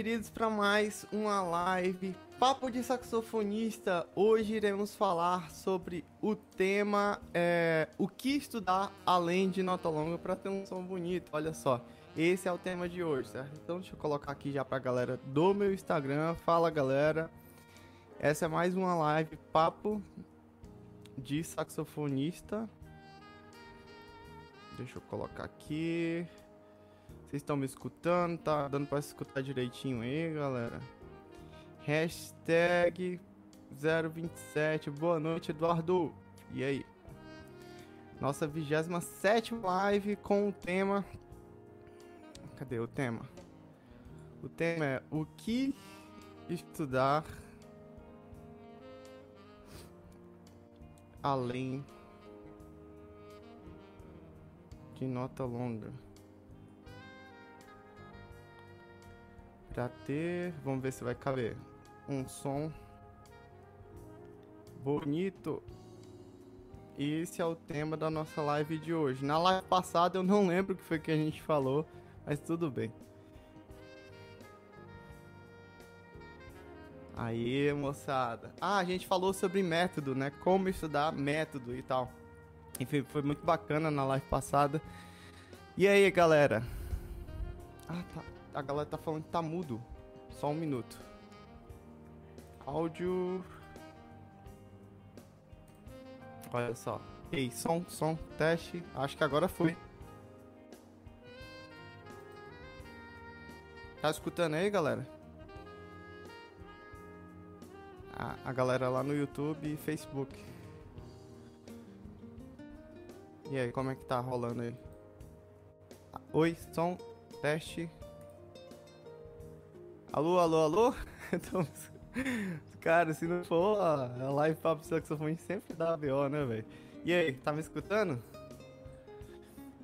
queridos, para mais uma live Papo de Saxofonista. Hoje iremos falar sobre o tema é, o que estudar além de nota longa para ter um som bonito. Olha só, esse é o tema de hoje, certo? Então deixa eu colocar aqui já para a galera do meu Instagram. Fala galera, essa é mais uma live Papo de Saxofonista. Deixa eu colocar aqui. Vocês estão me escutando? Tá dando pra escutar direitinho aí, galera? Hashtag 027. Boa noite, Eduardo. E aí? Nossa 27 live com o tema. Cadê o tema? O tema é o que estudar além de nota longa. Pra ter, vamos ver se vai caber, um som bonito. Esse é o tema da nossa live de hoje. Na live passada eu não lembro o que foi que a gente falou, mas tudo bem. Aí, moçada. Ah, a gente falou sobre método, né? Como estudar método e tal. Enfim, foi muito bacana na live passada. E aí, galera? Ah, tá a galera tá falando que tá mudo. Só um minuto. Áudio. Olha só. Ei, som, som, teste. Acho que agora foi. Tá escutando aí, galera? A, a galera lá no YouTube e Facebook. E aí, como é que tá rolando aí? Oi, som, teste. Alô, alô, alô? Então, cara, se não for a live papo saxofone sempre dá BO, né, velho? E aí, tá me escutando?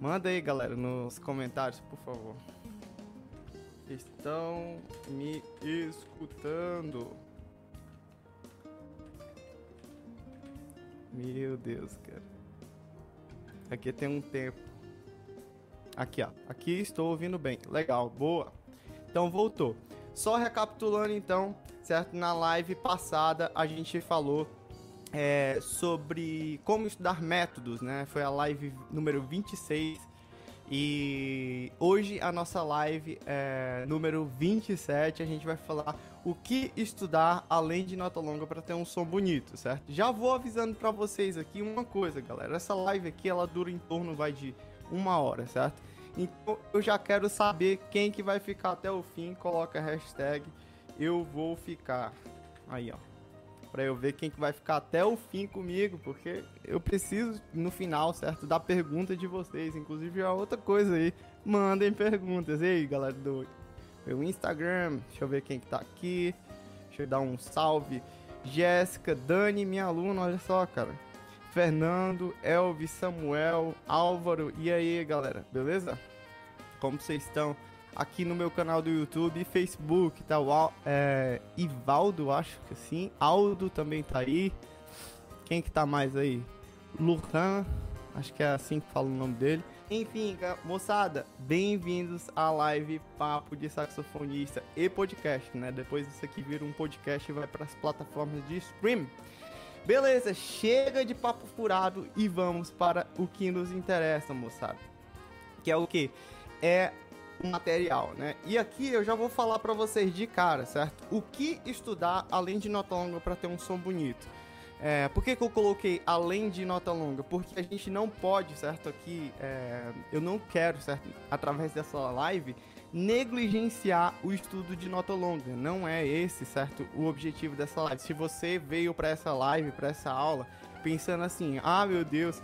Manda aí, galera, nos comentários, por favor. Estão me escutando? Meu Deus, cara. Aqui tem um tempo. Aqui, ó. Aqui estou ouvindo bem. Legal, boa. Então voltou. Só recapitulando então, certo? Na live passada a gente falou é, sobre como estudar métodos, né? Foi a live número 26. E hoje a nossa live é número 27, a gente vai falar o que estudar além de nota longa para ter um som bonito, certo? Já vou avisando para vocês aqui uma coisa, galera. Essa live aqui ela dura em torno vai de uma hora, certo? Então eu já quero saber quem que vai ficar até o fim. Coloca a hashtag eu vou ficar. Aí, ó. Pra eu ver quem que vai ficar até o fim comigo, porque eu preciso, no final, certo, da pergunta de vocês. Inclusive, a outra coisa aí, mandem perguntas. E aí, galera do meu Instagram, deixa eu ver quem que tá aqui. Deixa eu dar um salve. Jéssica, Dani, minha aluna, olha só, cara. Fernando, Elvis, Samuel, Álvaro. E aí, galera, beleza? Como vocês estão? Aqui no meu canal do YouTube Facebook, tá? O é, Ivaldo, acho que sim. Aldo também tá aí. Quem que tá mais aí? Lucan, acho que é assim que fala o nome dele. Enfim, moçada, bem-vindos à live Papo de Saxofonista e podcast, né? Depois isso aqui vira um podcast e vai para as plataformas de stream. Beleza, chega de papo furado e vamos para o que nos interessa, moçada. Que é o que? É material, né? E aqui eu já vou falar para vocês de cara, certo? O que estudar além de nota longa para ter um som bonito. É, por que, que eu coloquei além de nota longa? Porque a gente não pode, certo? Aqui, é, eu não quero, certo? Através dessa live, negligenciar o estudo de nota longa. Não é esse, certo, o objetivo dessa live. Se você veio para essa live, para essa aula, pensando assim: "Ah, meu Deus,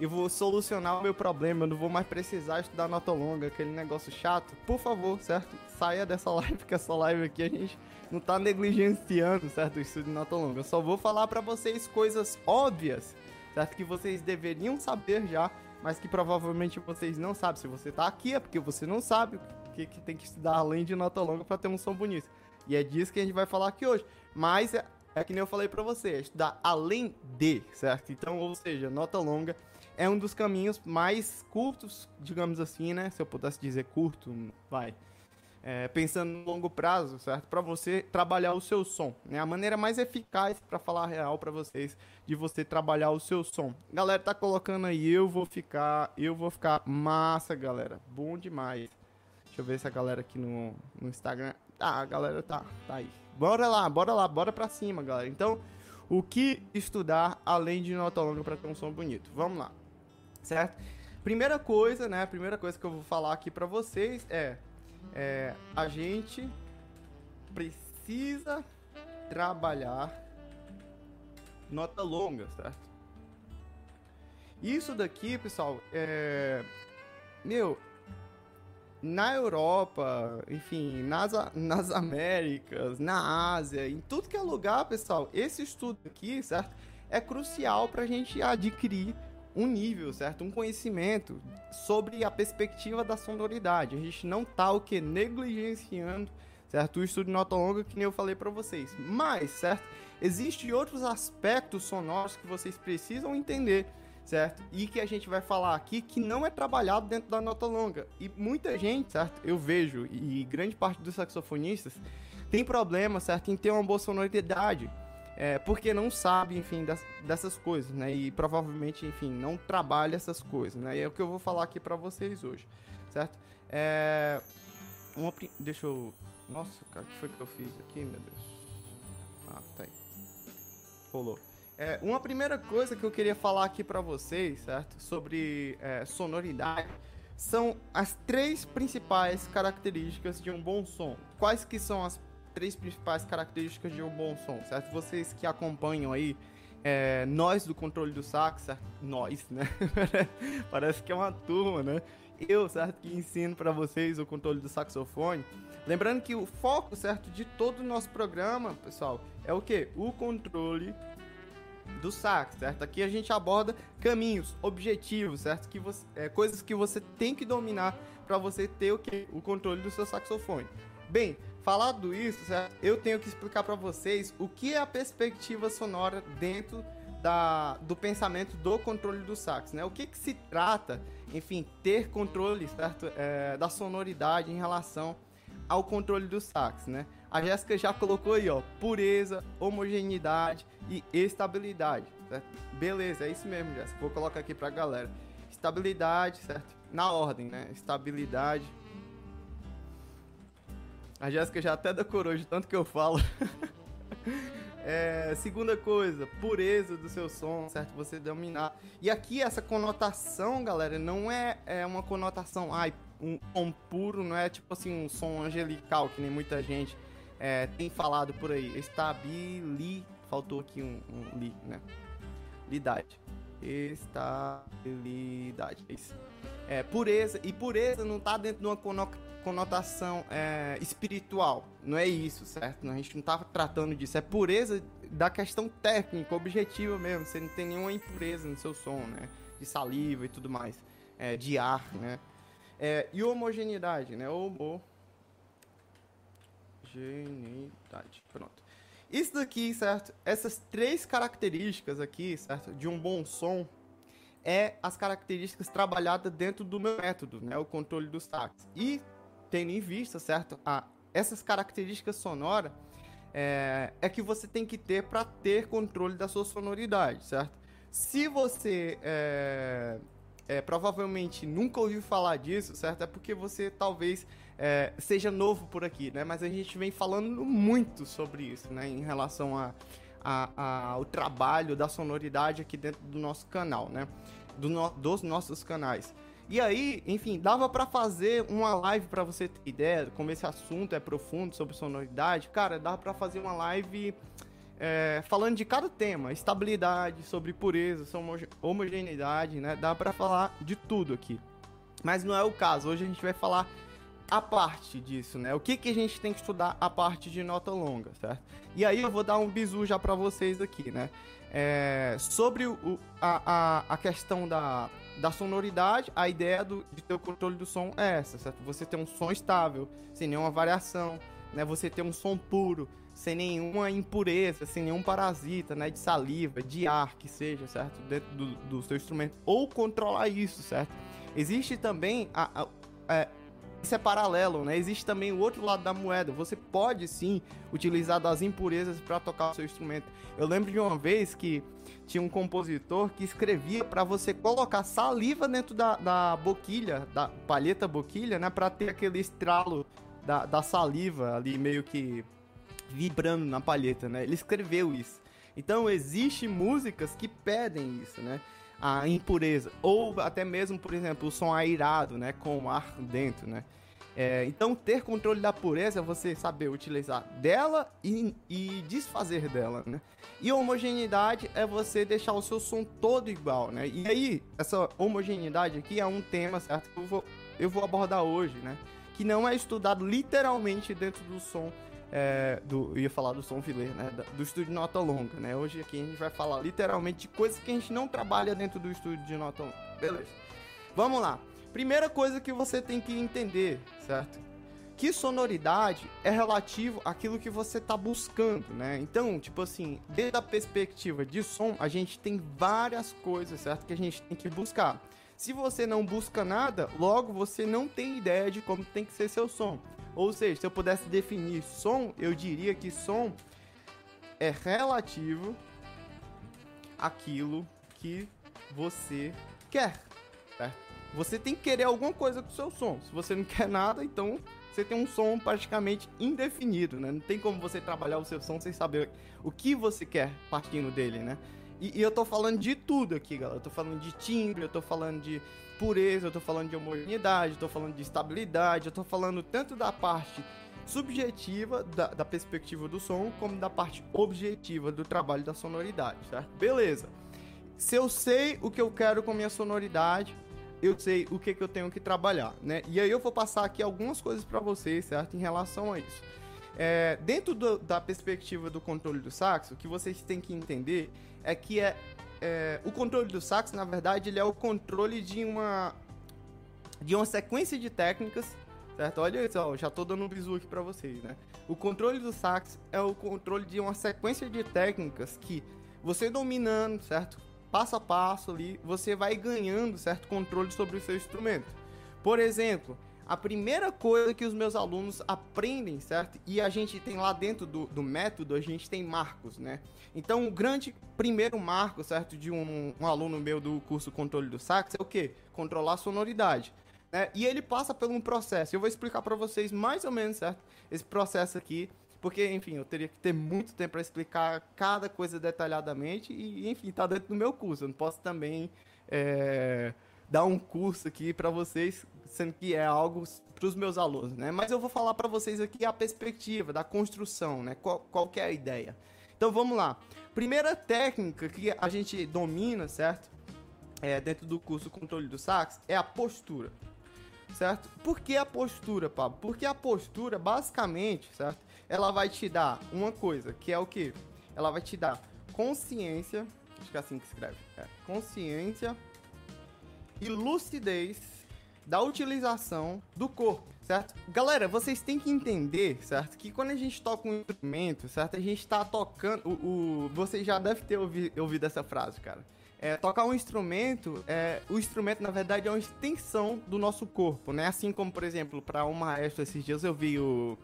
eu vou solucionar o meu problema, eu não vou mais precisar estudar nota longa, aquele negócio chato", por favor, certo? Saia dessa live, porque essa live aqui a gente não tá negligenciando, certo, o estudo de nota longa. Eu só vou falar para vocês coisas óbvias, certo, que vocês deveriam saber já, mas que provavelmente vocês não sabem. Se você tá aqui é porque você não sabe que, que tem que estudar além de nota longa para ter um som bonito. E é disso que a gente vai falar aqui hoje. Mas é, é que nem eu falei para você, é estudar além de, certo? Então, ou seja, nota longa é um dos caminhos mais curtos, digamos assim, né? Se eu pudesse dizer curto, vai é, pensando no longo prazo, certo? Para você trabalhar o seu som, né? A maneira mais eficaz para falar real para vocês de você trabalhar o seu som. Galera, tá colocando aí, eu vou ficar, eu vou ficar massa, galera. Bom demais. Deixa eu ver se a galera aqui no, no Instagram. Ah, a galera tá, tá aí. Bora lá, bora lá, bora pra cima, galera. Então, o que estudar além de nota longa para ter um som bonito? Vamos lá, certo? Primeira coisa, né? Primeira coisa que eu vou falar aqui para vocês é é, a gente precisa trabalhar nota longa, certo? Isso daqui, pessoal, é. Meu, na Europa, enfim, nas, nas Américas, na Ásia, em tudo que é lugar, pessoal, esse estudo aqui, certo? É crucial para a gente adquirir um nível, certo? Um conhecimento sobre a perspectiva da sonoridade. A gente não tá o que negligenciando, certo? O estudo de nota longa que nem eu falei para vocês. Mas, certo? Existem outros aspectos sonoros que vocês precisam entender, certo? E que a gente vai falar aqui que não é trabalhado dentro da nota longa. E muita gente, certo? Eu vejo e grande parte dos saxofonistas tem problema, certo, em ter uma boa sonoridade é, porque não sabe, enfim, das, dessas coisas, né? E provavelmente, enfim, não trabalha essas coisas, né? E é o que eu vou falar aqui para vocês hoje, certo? É, uma, deixa eu... Nossa, cara, o que foi que eu fiz aqui, meu Deus? Ah, tá aí. Rolou. É, uma primeira coisa que eu queria falar aqui para vocês, certo? Sobre é, sonoridade, são as três principais características de um bom som. Quais que são as três principais características de um bom som, certo? Vocês que acompanham aí, é, nós do controle do sax, certo? Nós, né? Parece que é uma turma, né? Eu, certo, que ensino para vocês o controle do saxofone. Lembrando que o foco, certo, de todo o nosso programa, pessoal, é o que? O controle do sax, certo? Aqui a gente aborda caminhos, objetivos, certo? Que você, é, coisas que você tem que dominar para você ter o que? O controle do seu saxofone. Bem, falado isso, eu tenho que explicar para vocês o que é a perspectiva sonora dentro da, do pensamento do controle do sax, né? O que, que se trata, enfim, ter controle, certo? É, da sonoridade em relação ao controle do sax, né? A Jéssica já colocou aí, ó, pureza, homogeneidade e estabilidade, certo? Beleza, é isso mesmo, Jéssica. Vou colocar aqui pra galera. Estabilidade, certo? Na ordem, né? Estabilidade, a Jéssica já até decorou de tanto que eu falo. é, segunda coisa, pureza do seu som, certo? Você dominar. E aqui essa conotação, galera, não é, é uma conotação, ai, um som puro, não é tipo assim um som angelical, que nem muita gente é, tem falado por aí. Estabili. Faltou aqui um, um li, né? Lidade. Estabilidade. É isso. É, pureza. E pureza não tá dentro de uma conotação é, espiritual. Não é isso, certo? A gente não tá tratando disso. É pureza da questão técnica, objetiva mesmo. Você não tem nenhuma impureza no seu som, né? De saliva e tudo mais. É, de ar, né? É, e homogeneidade, né? Homogeneidade. Pronto. Isso daqui, certo? Essas três características aqui, certo? De um bom som é as características trabalhadas dentro do meu método, né? O controle dos sax. E tendo em vista, certo? A, essas características sonoras é, é que você tem que ter para ter controle da sua sonoridade, certo? Se você é, é, provavelmente nunca ouviu falar disso, certo? É porque você talvez é, seja novo por aqui, né? Mas a gente vem falando muito sobre isso, né? Em relação a, a, a ao trabalho da sonoridade aqui dentro do nosso canal, né? Do no, dos nossos canais. E aí, enfim, dava para fazer uma live para você ter ideia, como esse assunto é profundo sobre sonoridade, cara, dava para fazer uma live é, falando de cada tema, estabilidade, sobre pureza, sobre homogeneidade, né? Dá para falar de tudo aqui. Mas não é o caso. Hoje a gente vai falar a parte disso, né? O que, que a gente tem que estudar a parte de nota longa, certo? E aí eu vou dar um bizu já para vocês aqui, né? É, sobre o, a, a, a questão da da sonoridade, a ideia do, de ter o controle do som é essa, certo? Você ter um som estável, sem nenhuma variação, né? Você ter um som puro, sem nenhuma impureza, sem nenhum parasita, né? De saliva, de ar, que seja, certo? Dentro do, do seu instrumento. Ou controlar isso, certo? Existe também a, a, a é, isso é paralelo, né? Existe também o outro lado da moeda. Você pode sim utilizar das impurezas para tocar o seu instrumento. Eu lembro de uma vez que tinha um compositor que escrevia para você colocar saliva dentro da, da boquilha, da palheta boquilha, né? Para ter aquele estralo da, da saliva ali meio que vibrando na palheta, né? Ele escreveu isso. Então existe músicas que pedem isso, né? a impureza. Ou até mesmo, por exemplo, o som airado, né? Com ar dentro, né? É, então, ter controle da pureza é você saber utilizar dela e, e, desfazer dela, né? E homogeneidade é você deixar o seu som todo igual, né? E aí, essa homogeneidade aqui é um tema, certo? Que eu vou, eu vou abordar hoje, né? Que não é estudado literalmente dentro do som é, do, eu ia falar do som filet, né? Do estúdio nota longa, né? Hoje aqui a gente vai falar literalmente de coisas que a gente não trabalha dentro do estúdio de nota longa. Beleza. Vamos lá. Primeira coisa que você tem que entender, certo? Que sonoridade é relativo àquilo que você está buscando, né? Então, tipo assim, desde a perspectiva de som, a gente tem várias coisas, certo? Que a gente tem que buscar. Se você não busca nada, logo você não tem ideia de como tem que ser seu som. Ou seja, se eu pudesse definir som, eu diria que som é relativo àquilo que você quer. Certo? Você tem que querer alguma coisa com o seu som. Se você não quer nada, então você tem um som praticamente indefinido, né? Não tem como você trabalhar o seu som sem saber o que você quer partindo dele, né? E, e, eu tô falando de tudo aqui, galera. Eu tô falando de timbre, eu tô falando de pureza, eu tô falando de homogeneidade, eu tô falando de estabilidade, eu tô falando tanto da parte subjetiva da, da perspectiva do som, como da parte objetiva do trabalho da sonoridade, certo? Beleza. Se eu sei o que eu quero com minha sonoridade, eu sei o que, que eu tenho que trabalhar, né? E aí eu vou passar aqui algumas coisas para vocês, certo? Em relação a isso. É, dentro do, da perspectiva do controle do saxo, o que vocês têm que entender é que é, é, o controle do sax, na verdade, ele é o controle de uma de uma sequência de técnicas, certo? Olha só, já tô dando um bisu aqui para vocês, né? O controle do sax é o controle de uma sequência de técnicas que você dominando, certo? Passo a passo ali, você vai ganhando certo controle sobre o seu instrumento. Por exemplo, a primeira coisa que os meus alunos aprendem, certo? E a gente tem lá dentro do, do método, a gente tem marcos, né? Então, o grande primeiro marco, certo, de um, um aluno meu do curso Controle do Sax é o quê? Controlar a sonoridade. Né? E ele passa por um processo. Eu vou explicar para vocês mais ou menos, certo? Esse processo aqui. Porque, enfim, eu teria que ter muito tempo para explicar cada coisa detalhadamente. E, enfim, tá dentro do meu curso. Eu não posso também é, dar um curso aqui para vocês sendo que é algo para os meus alunos, né? Mas eu vou falar para vocês aqui a perspectiva da construção, né? Qual, qual é a ideia? Então vamos lá. Primeira técnica que a gente domina, certo? É, dentro do curso Controle do Sax é a postura, certo? Por que a postura, Pablo? Porque a postura, basicamente, certo? Ela vai te dar uma coisa, que é o que? Ela vai te dar consciência, acho que é assim que escreve, é, consciência e lucidez da utilização do corpo, certo? Galera, vocês têm que entender, certo? Que quando a gente toca um instrumento, certo? A gente tá tocando. O, o vocês já devem ter ouvi, ouvido essa frase, cara. É, tocar um instrumento, é, o instrumento na verdade é uma extensão do nosso corpo, né? Assim como, por exemplo, para um maestro esses dias eu vi o,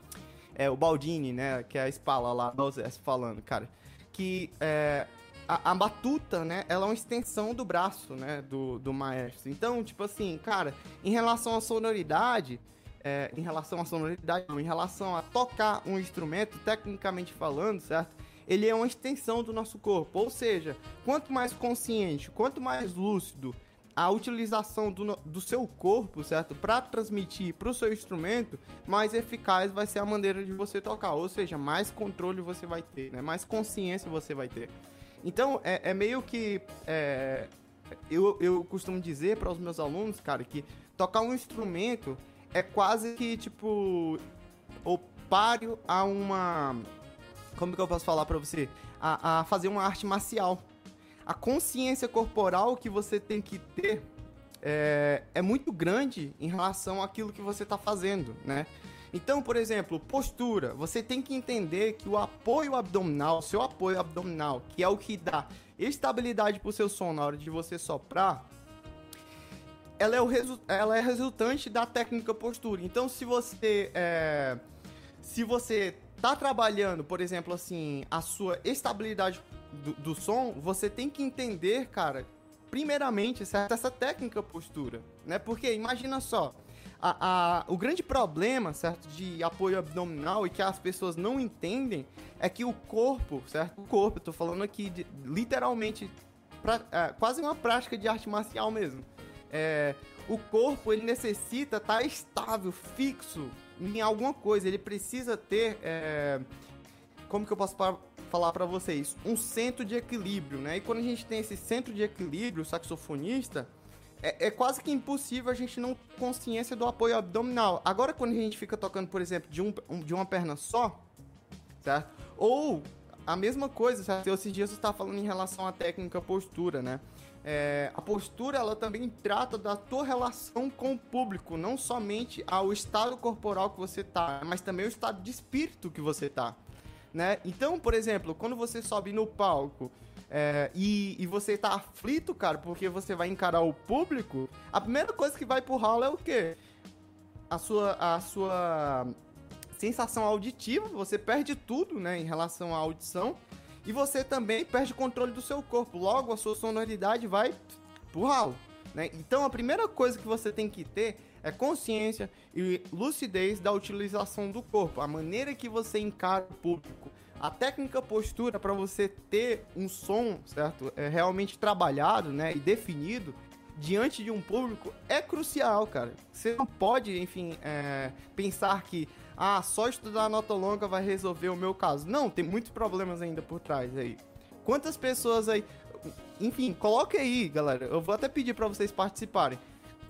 é, o Baldini, né? Que é a espala lá Zé falando, cara. Que é, a, a, batuta, né, ela é uma extensão do braço, né, do, do maestro. Então, tipo assim, cara, em relação à sonoridade, é, em relação à sonoridade, em relação a tocar um instrumento, tecnicamente falando, certo? Ele é uma extensão do nosso corpo. Ou seja, quanto mais consciente, quanto mais lúcido a utilização do, do seu corpo, certo? Para transmitir para o seu instrumento, mais eficaz vai ser a maneira de você tocar. Ou seja, mais controle você vai ter, né? Mais consciência você vai ter. Então, é, é meio que. É, eu, eu costumo dizer para os meus alunos, cara, que tocar um instrumento é quase que, tipo, o páreo a uma. Como que eu posso falar para você? A, a fazer uma arte marcial. A consciência corporal que você tem que ter é, é muito grande em relação àquilo que você está fazendo, né? Então, por exemplo, postura. Você tem que entender que o apoio abdominal, seu apoio abdominal, que é o que dá estabilidade para o seu som na hora de você soprar, ela é, o resu ela é resultante da técnica postura. Então, se você é, se você tá trabalhando, por exemplo, assim, a sua estabilidade do, do som, você tem que entender, cara, primeiramente, certo? Essa técnica postura, né? Porque imagina só, a, a, o grande problema, certo, de apoio abdominal e que as pessoas não entendem é que o corpo, certo? O corpo, eu tô falando aqui de, literalmente, pra, é, quase uma prática de arte marcial mesmo. É, o corpo, ele necessita estar tá estável, fixo em alguma coisa. Ele precisa ter, é, como que eu posso falar para vocês? Um centro de equilíbrio, né? E quando a gente tem esse centro de equilíbrio, o saxofonista é, é, quase que impossível a gente não consciência do apoio abdominal. Agora, quando a gente fica tocando, por exemplo, de, um, de uma perna só, certo? Ou a mesma coisa, certo? Esses dias você está falando em relação à técnica postura, né? É, a postura, ela também trata da tua relação com o público, não somente ao estado corporal que você tá, mas também o estado de espírito que você tá, né? Então, por exemplo, quando você sobe no palco é, e, e, você tá aflito, cara, porque você vai encarar o público, a primeira coisa que vai pro ralo é o quê? A sua, a sua sensação auditiva, você perde tudo, né, em relação à audição, e você também perde o controle do seu corpo. Logo, a sua sonoridade vai pro ralo, né? Então, a primeira coisa que você tem que ter é consciência e lucidez da utilização do corpo, a maneira que você encara o público a técnica postura para você ter um som, certo? É realmente trabalhado, né, e definido diante de um público é crucial, cara. Você não pode, enfim, é, pensar que ah, só estudar nota longa vai resolver o meu caso. Não, tem muitos problemas ainda por trás aí. Quantas pessoas aí, enfim, coloque aí, galera. Eu vou até pedir para vocês participarem.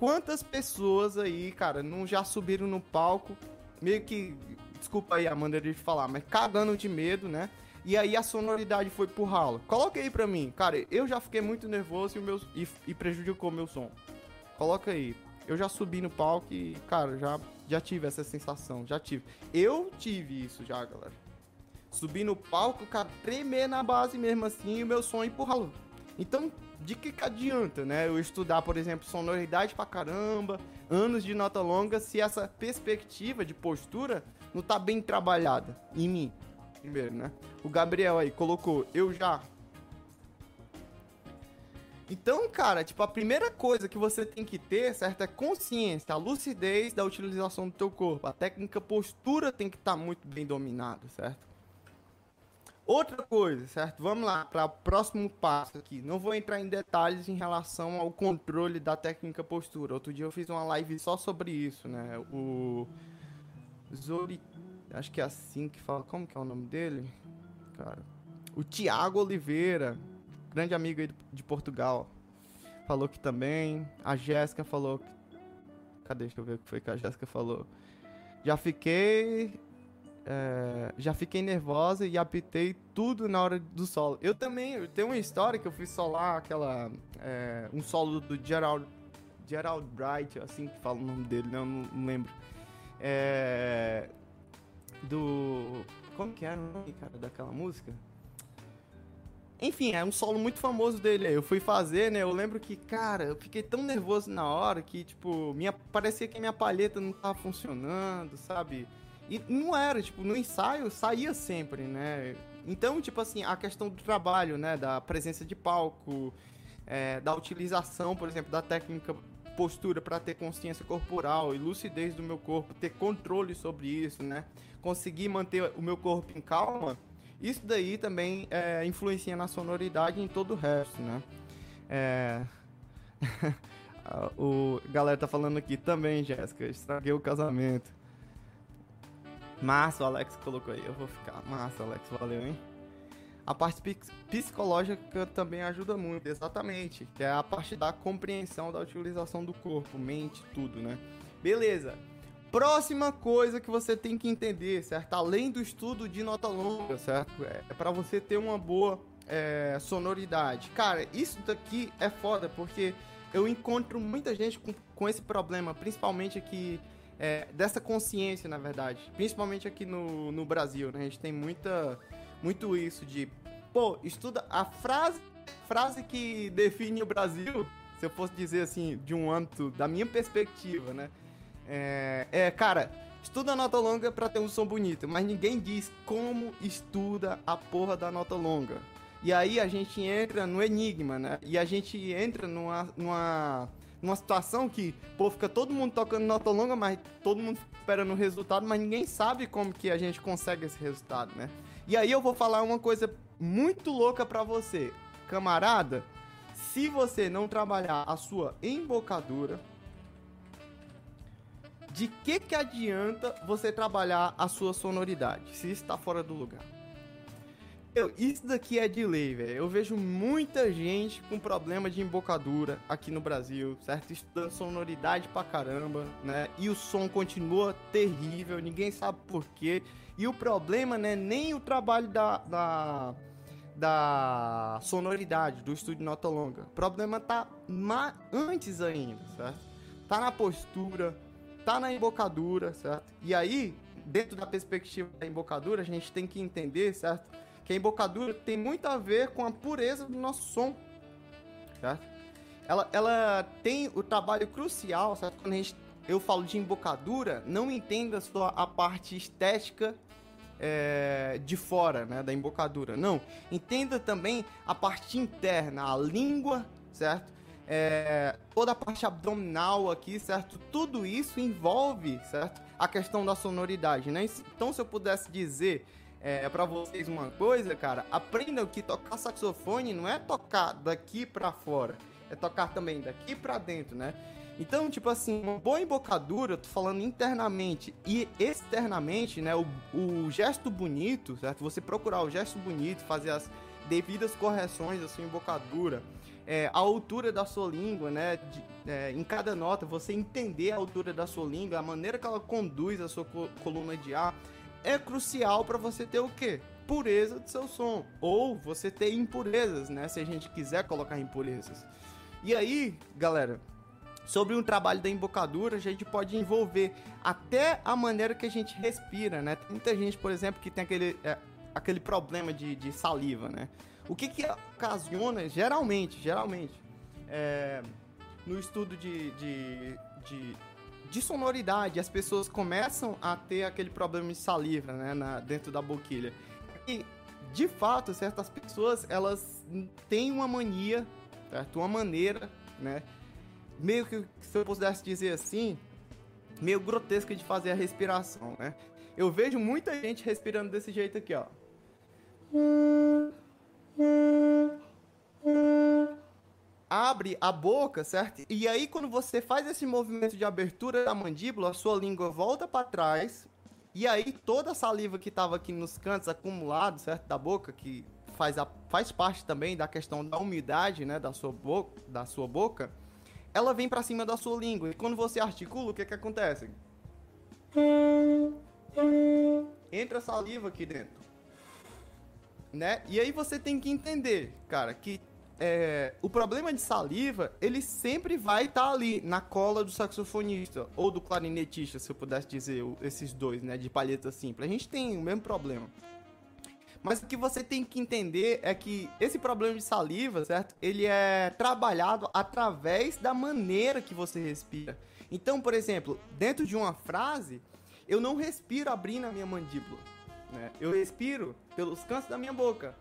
Quantas pessoas aí, cara, não já subiram no palco meio que desculpa aí a maneira de falar, mas cagando de medo, né? E aí a sonoridade foi pro ralo. Coloca aí pra mim. Cara, eu já fiquei muito nervoso e, o meu, e, e prejudicou meu som. Coloca aí. Eu já subi no palco e, cara, já, já tive essa sensação. Já tive. Eu tive isso já, galera. Subi no palco, cara, tremer na base mesmo assim e o meu som ralo. Então, de que, que adianta, né? Eu estudar, por exemplo, sonoridade pra caramba, anos de nota longa, se essa perspectiva de postura não tá bem trabalhada em mim. Primeiro, né? O Gabriel aí colocou, eu já. Então, cara, tipo, a primeira coisa que você tem que ter, certo, é consciência, a lucidez da utilização do teu corpo. A técnica postura tem que estar tá muito bem dominada, certo? Outra coisa, certo? Vamos lá para o próximo passo aqui. Não vou entrar em detalhes em relação ao controle da técnica postura. Outro dia eu fiz uma live só sobre isso, né? O Zori, acho que é assim que fala. Como que é o nome dele? Cara, o Tiago Oliveira, grande amigo aí de Portugal, falou que também. A Jéssica falou que... Cadê? Deixa eu ver o que foi que a Jéssica falou. Já fiquei é, já fiquei nervosa e apitei tudo na hora do solo. Eu também, eu tenho uma história que eu fui solar aquela. É, um solo do Gerald, Gerald Bright, assim que fala o nome dele, né? Eu não, não lembro. É, do. Como que era o nome, cara, daquela música? Enfim, é um solo muito famoso dele. Eu fui fazer, né? Eu lembro que, cara, eu fiquei tão nervoso na hora que, tipo, minha, parecia que minha palheta não tava funcionando, sabe? E não era, tipo, no ensaio saía sempre, né? Então, tipo assim, a questão do trabalho, né? Da presença de palco, é, da utilização, por exemplo, da técnica postura para ter consciência corporal e lucidez do meu corpo, ter controle sobre isso, né? Conseguir manter o meu corpo em calma, isso daí também é, influencia na sonoridade e em todo o resto, né? É... o galera tá falando aqui também, Jéssica, estraguei o casamento. Massa, o Alex colocou aí. Eu vou ficar. Massa, Alex, valeu, hein? A parte psicológica também ajuda muito, exatamente. Que é a parte da compreensão da utilização do corpo, mente, tudo, né? Beleza. Próxima coisa que você tem que entender, certo? Além do estudo de nota longa, certo? É, é para você ter uma boa é, sonoridade. Cara, isso daqui é foda porque eu encontro muita gente com, com esse problema, principalmente aqui, é, dessa consciência, na verdade. Principalmente aqui no, no Brasil, né? A gente tem muita, muito isso de, pô, estuda a frase, frase que define o Brasil, se eu fosse dizer assim, de um âmbito, da minha perspectiva, né? É, é cara, estuda a nota longa para ter um som bonito, mas ninguém diz como estuda a porra da nota longa. E aí a gente entra no enigma, né? E a gente entra numa, numa, numa situação que, pô, fica todo mundo tocando nota longa, mas todo mundo esperando o resultado, mas ninguém sabe como que a gente consegue esse resultado, né? E aí eu vou falar uma coisa muito louca para você. Camarada, se você não trabalhar a sua embocadura, de que que adianta você trabalhar a sua sonoridade se está fora do lugar? Eu, isso daqui é de lei, velho. Eu vejo muita gente com problema de embocadura aqui no Brasil, certo? Estudando sonoridade pra caramba, né? E o som continua terrível, ninguém sabe por quê. E o problema, né, nem o trabalho da, da, da sonoridade, do estúdio nota longa. O problema tá antes ainda, certo? Tá na postura, tá na embocadura, certo? E aí, dentro da perspectiva da embocadura, a gente tem que entender, certo? Que a embocadura tem muito a ver com a pureza do nosso som, certo? Ela, ela tem o trabalho crucial, certo? Quando a gente, eu falo de embocadura, não entenda só a parte estética é, de fora, né, da embocadura. Não, entenda também a parte interna, a língua, certo? é, toda a parte abdominal aqui, certo? Tudo isso envolve, certo? A questão da sonoridade, né? Então, se eu pudesse dizer é, para vocês uma coisa, cara, aprendam que tocar saxofone não é tocar daqui para fora, é tocar também daqui para dentro, né? Então, tipo assim, uma boa embocadura, tô falando internamente e externamente, né? O, o gesto bonito, certo? Você procurar o gesto bonito, fazer as devidas correções da sua embocadura, é, a altura da sua língua, né? De, é, em cada nota, você entender a altura da sua língua, a maneira que ela conduz a sua co coluna de ar, é crucial para você ter o quê? Pureza do seu som. Ou você ter impurezas, né? Se a gente quiser colocar impurezas. E aí, galera, sobre um trabalho da embocadura, a gente pode envolver até a maneira que a gente respira, né? Tem muita gente, por exemplo, que tem aquele, é, aquele problema de, de saliva, né? O que que ocasiona, geralmente, geralmente, é, no estudo de, de, de, de, sonoridade, as pessoas começam a ter aquele problema de saliva, né, na, dentro da boquilha. E, de fato, certas pessoas, elas têm uma mania, certo? Uma maneira, né, meio que, se eu pudesse dizer assim, meio grotesca de fazer a respiração, né? Eu vejo muita gente respirando desse jeito aqui, ó abre a boca, certo? E aí quando você faz esse movimento de abertura da mandíbula, a sua língua volta para trás. E aí toda a saliva que estava aqui nos cantos acumulado, certo, da boca, que faz, a, faz parte também da questão da umidade, né, da sua boca, da sua boca, ela vem para cima da sua língua. E quando você articula, o que que acontece? Entra saliva aqui dentro né? E aí você tem que entender, cara, que é, o problema de saliva, ele sempre vai estar tá ali na cola do saxofonista ou do clarinetista, se eu pudesse dizer esses dois, né, de palheta simples. A gente tem o mesmo problema. Mas o que você tem que entender é que esse problema de saliva, certo? Ele é trabalhado através da maneira que você respira. Então, por exemplo, dentro de uma frase, eu não respiro abrindo a minha mandíbula. Né? Eu respiro pelos cantos da minha boca.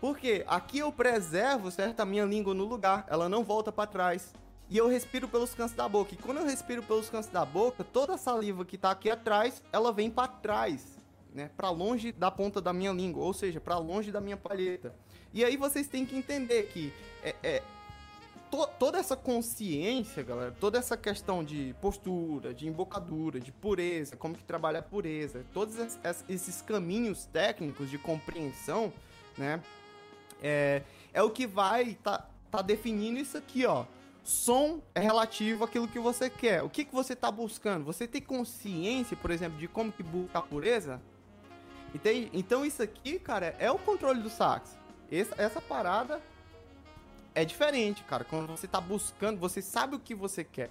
Porque aqui eu preservo, certo, a minha língua no lugar, ela não volta para trás. E eu respiro pelos cantos da boca. E quando eu respiro pelos cantos da boca, toda a saliva que tá aqui atrás, ela vem para trás, né, para longe da ponta da minha língua, ou seja, para longe da minha palheta. E aí vocês têm que entender que é, é to, toda essa consciência, galera, toda essa questão de postura, de embocadura, de pureza, como que trabalha a pureza, todos esses caminhos técnicos de compreensão, né, é, é o que vai tá, tá definindo isso aqui, ó. Som é relativo àquilo que você quer. O que, que você está buscando? Você tem consciência, por exemplo, de como que busca a pureza? Entende? Então isso aqui, cara, é o controle do sax. Essa, essa parada é diferente, cara. Quando você tá buscando, você sabe o que você quer.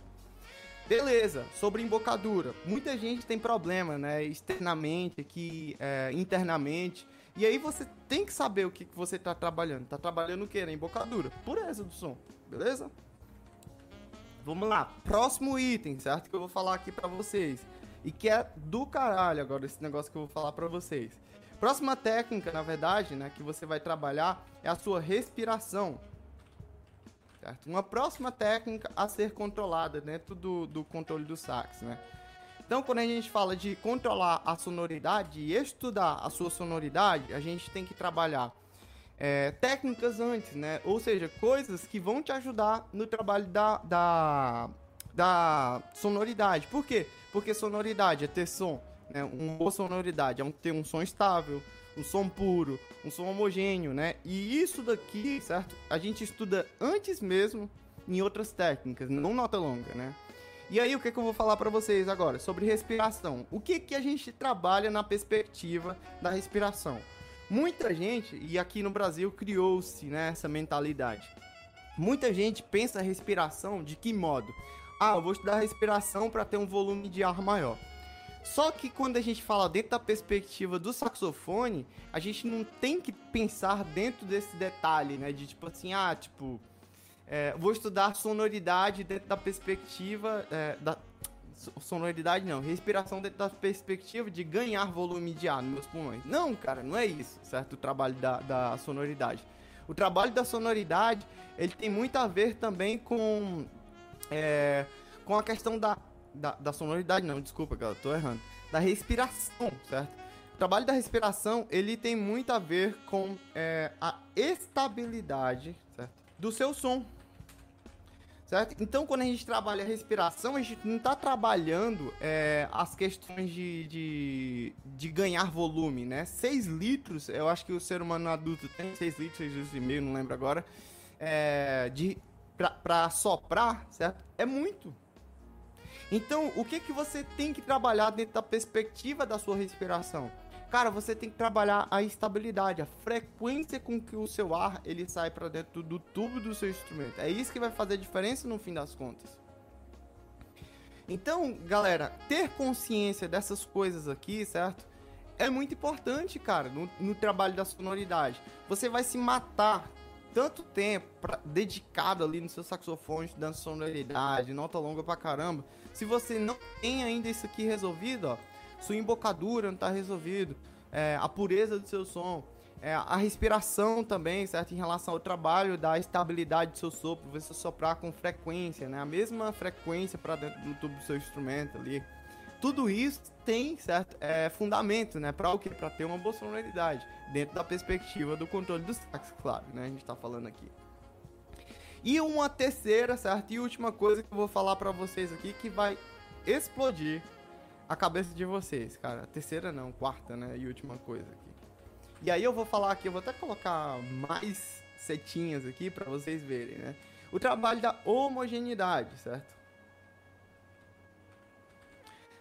Beleza, sobre embocadura. Muita gente tem problema, né? Externamente, aqui, é, internamente. E aí você tem que saber o que, que você tá trabalhando. Tá trabalhando o que? Na embocadura. Pureza do som, beleza? Vamos lá. Próximo item, certo? Que eu vou falar aqui pra vocês. E que é do caralho agora esse negócio que eu vou falar pra vocês. Próxima técnica, na verdade, né, que você vai trabalhar é a sua respiração. Certo? Uma próxima técnica a ser controlada dentro do, do controle do sax, né? Então, quando a gente fala de controlar a sonoridade e estudar a sua sonoridade, a gente tem que trabalhar é, técnicas antes, né? Ou seja, coisas que vão te ajudar no trabalho da, da, da sonoridade. Por quê? Porque sonoridade é ter som, né? Uma boa sonoridade é ter um som estável, um som puro, um som homogêneo, né? E isso daqui, certo? A gente estuda antes mesmo em outras técnicas, não nota longa, né? E aí o que, que eu vou falar para vocês agora sobre respiração? O que que a gente trabalha na perspectiva da respiração? Muita gente, e aqui no Brasil criou-se né, essa mentalidade. Muita gente pensa a respiração de que modo? Ah, eu vou estudar respiração para ter um volume de ar maior. Só que quando a gente fala dentro da perspectiva do saxofone, a gente não tem que pensar dentro desse detalhe, né? De tipo assim, ah, tipo, é, vou estudar sonoridade dentro da perspectiva é, da sonoridade não, respiração dentro da perspectiva de ganhar volume de ar nos meus pulmões. Não, cara, não é isso, certo? O trabalho da, da sonoridade. O trabalho da sonoridade, ele tem muito a ver também com é, com a questão da da, da sonoridade, não, desculpa, galera, tô errando. Da respiração, certo? O trabalho da respiração, ele tem muito a ver com é, a estabilidade certo? do seu som. Certo? Então, quando a gente trabalha a respiração, a gente não está trabalhando é, as questões de, de, de, ganhar volume, né? 6 litros, eu acho que o ser humano adulto tem 6 litros, 6 litros e meio, não lembro agora, é, de, para soprar, certo? É muito, então, o que que você tem que trabalhar dentro da perspectiva da sua respiração? Cara, você tem que trabalhar a estabilidade, a frequência com que o seu ar ele sai para dentro do tubo do seu instrumento. É isso que vai fazer a diferença no fim das contas. Então, galera, ter consciência dessas coisas aqui, certo? É muito importante, cara, no, no trabalho da sonoridade. Você vai se matar tanto tempo pra, dedicado ali no seu saxofone, estudando sonoridade, nota longa pra caramba. Se você não tem ainda isso aqui resolvido, ó, sua embocadura não está resolvido, é, a pureza do seu som, é, a respiração também, certo? Em relação ao trabalho da estabilidade do seu sopro, você soprar com frequência, né? A mesma frequência para dentro do tubo do seu instrumento ali. Tudo isso tem, certo? É, fundamento, né? Para o quê? Para ter uma boa dentro da perspectiva do controle do sax, claro, né? A gente está falando aqui. E uma terceira, certo? E última coisa que eu vou falar para vocês aqui que vai explodir a cabeça de vocês, cara. Terceira não, quarta, né? E última coisa aqui. E aí eu vou falar aqui, eu vou até colocar mais setinhas aqui para vocês verem, né? O trabalho da homogeneidade, certo?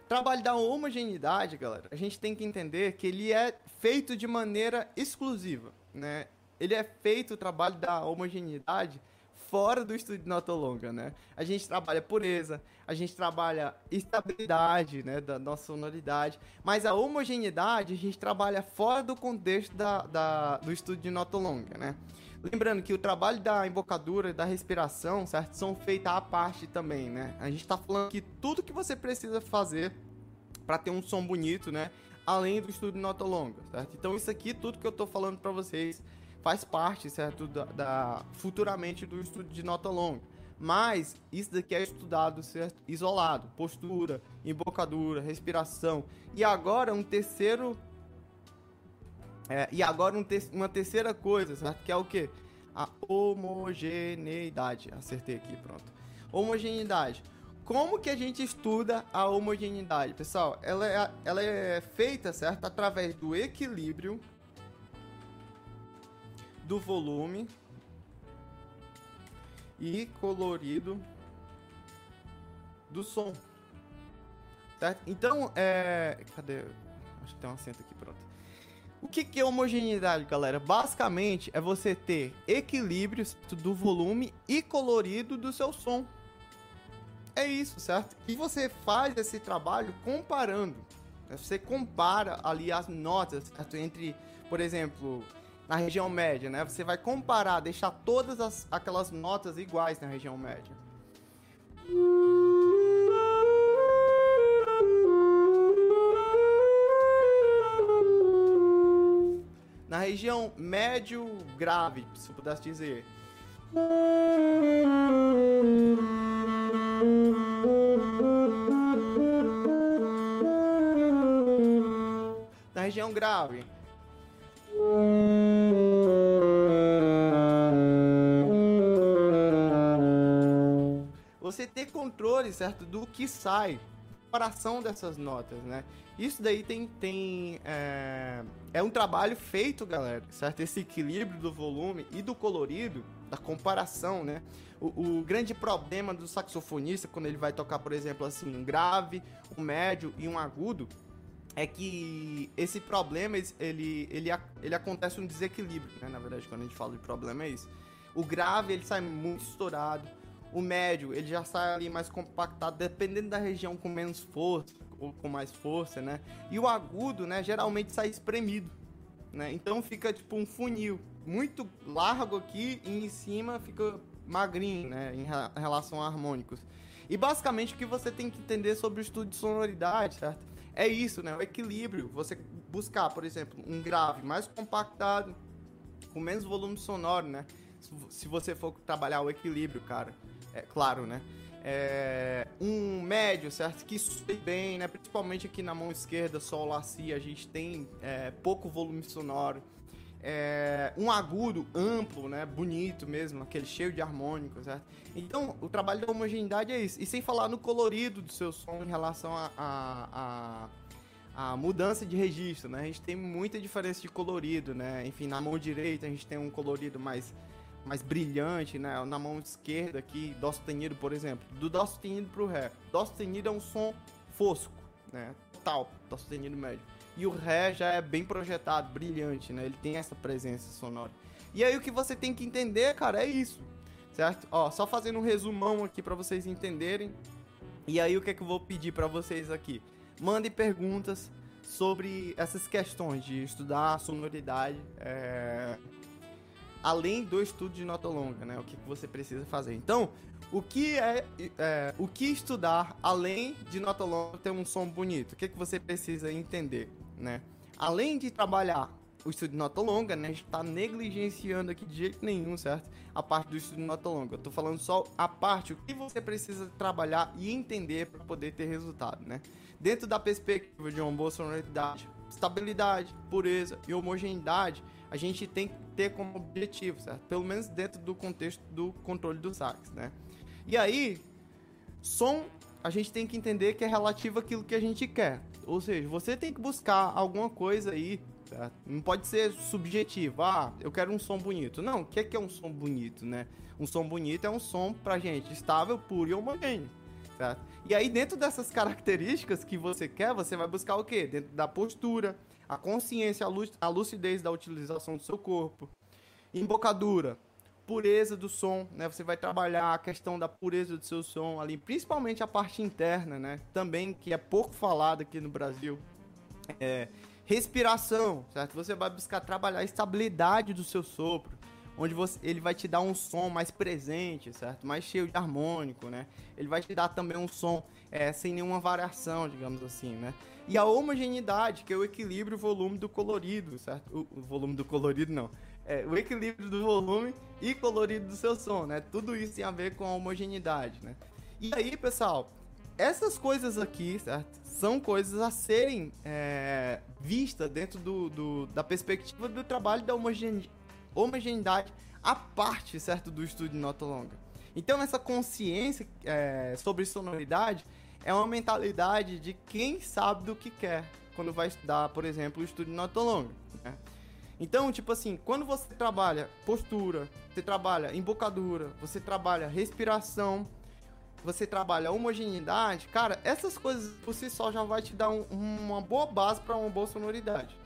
Trabalho da homogeneidade, galera, a gente tem que entender que ele é feito de maneira exclusiva, né? Ele é feito o trabalho da homogeneidade fora do estúdio nota longa, né? A gente trabalha pureza, a gente trabalha estabilidade, né, da nossa sonoridade, mas a homogeneidade a gente trabalha fora do contexto da, da, do estúdio de nota longa, né? Lembrando que o trabalho da embocadura e da respiração, certo, são feitas à parte também, né? A gente está falando que tudo que você precisa fazer para ter um som bonito, né, além do estúdio de nota longa, certo? Então isso aqui, tudo que eu estou falando para vocês faz parte, certo, da, da, futuramente do estudo de nota longa. Mas isso daqui é estudado certo, isolado, postura, embocadura, respiração. E agora um terceiro é, e agora um te uma terceira coisa, certo? Que é o que? A homogeneidade. Acertei aqui, pronto. Homogeneidade. Como que a gente estuda a homogeneidade? Pessoal, ela é, ela é feita, certo? Através do equilíbrio do volume e colorido do som. Certo? Então, é. Cadê? Acho que tem um acento aqui, pronto. O que, que é homogeneidade, galera? Basicamente é você ter equilíbrio do volume e colorido do seu som. É isso, certo? E você faz esse trabalho comparando. Você compara ali as notas, certo? Entre, por exemplo, na região média, né? Você vai comparar, deixar todas as, aquelas notas iguais na região média. Na região médio grave, se pudesse dizer. Na região grave. Você ter controle, certo, do que sai, comparação dessas notas, né? Isso daí tem, tem é, é um trabalho feito, galera, certo? Esse equilíbrio do volume e do colorido, da comparação, né? O, o, grande problema do saxofonista quando ele vai tocar, por exemplo, assim, um grave, um médio e um agudo, é que esse problema ele, ele, ele acontece um desequilíbrio, né? Na verdade, quando a gente fala de problema é isso. O grave ele sai muito estourado, o médio ele já sai ali mais compactado, dependendo da região com menos força ou com mais força, né? E o agudo, né, geralmente sai espremido, né? Então fica tipo um funil muito largo aqui e em cima fica magrinho, né, em relação a harmônicos. E basicamente o que você tem que entender sobre o estudo de sonoridade, certo? é isso, né? O equilíbrio. Você buscar, por exemplo, um grave mais compactado, com menos volume sonoro, né? Se você for trabalhar o equilíbrio, cara. É claro, né? É, um médio, certo? Que soe bem, né? Principalmente aqui na mão esquerda, sol, laci, a gente tem é, pouco volume sonoro. É, um agudo amplo, né? Bonito mesmo, aquele cheio de harmônicos, certo? Então, o trabalho da homogeneidade é isso. E sem falar no colorido do seu som em relação a, a, a, a, mudança de registro, né? A gente tem muita diferença de colorido, né? Enfim, na mão direita a gente tem um colorido mais, mais brilhante, né? Na mão esquerda aqui, dó sustenido, por exemplo. Do dó sustenido pro ré. Dó sustenido é um som fosco, né? Total, dó sustenido médio. E o ré já é bem projetado, brilhante, né? Ele tem essa presença sonora. E aí o que você tem que entender, cara, é isso certo? Ó, só fazendo um resumão aqui para vocês entenderem. E aí o que é que eu vou pedir para vocês aqui? Mandem perguntas sobre essas questões de estudar a sonoridade, é... além do estudo de nota longa, né? O que, você precisa fazer. Então, o que é, é, o que estudar além de nota longa ter um som bonito? O que, que você precisa entender, né? Além de trabalhar o estudo de nota longa, né? A gente tá negligenciando aqui de jeito nenhum, certo? A parte do estudo de nota longa. Eu tô falando só a parte, o que você precisa trabalhar e entender para poder ter resultado, né? Dentro da perspectiva de uma boa sonoridade, estabilidade, pureza e homogeneidade, a gente tem que ter como objetivo, certo? Pelo menos dentro do contexto do controle do sax, né? E aí, som, a gente tem que entender que é relativo àquilo que a gente quer. Ou seja, você tem que buscar alguma coisa aí Certo? Não pode ser subjetivo. Ah, eu quero um som bonito. Não, o que é, que é um som bonito, né? Um som bonito é um som pra gente estável, puro e homogêneo. Certo? E aí, dentro dessas características que você quer, você vai buscar o quê? Dentro da postura, a consciência, a lucidez da utilização do seu corpo, embocadura, pureza do som, né? Você vai trabalhar a questão da pureza do seu som ali, principalmente a parte interna, né? Também que é pouco falada aqui no Brasil. É, Respiração, certo? Você vai buscar trabalhar a estabilidade do seu sopro, onde você, ele vai te dar um som mais presente, certo? Mais cheio de harmônico, né? Ele vai te dar também um som é, sem nenhuma variação, digamos assim, né? E a homogeneidade, que é o equilíbrio volume do colorido, certo? O, volume do colorido não. É, o equilíbrio do volume e colorido do seu som, né? Tudo isso tem a ver com a homogeneidade, né? E aí, pessoal, essas coisas aqui, certo? São coisas a serem é, vistas dentro do, do, da perspectiva do trabalho da homogeneidade a parte, certo? Do estudo de nota longa. Então, essa consciência é, sobre sonoridade é uma mentalidade de quem sabe do que quer quando vai estudar, por exemplo, o estudo de nota longa. Né? Então, tipo assim, quando você trabalha postura, você trabalha embocadura, você trabalha respiração, você trabalha homogeneidade, cara, essas coisas por si só já vai te dar um, uma boa base para uma boa sonoridade.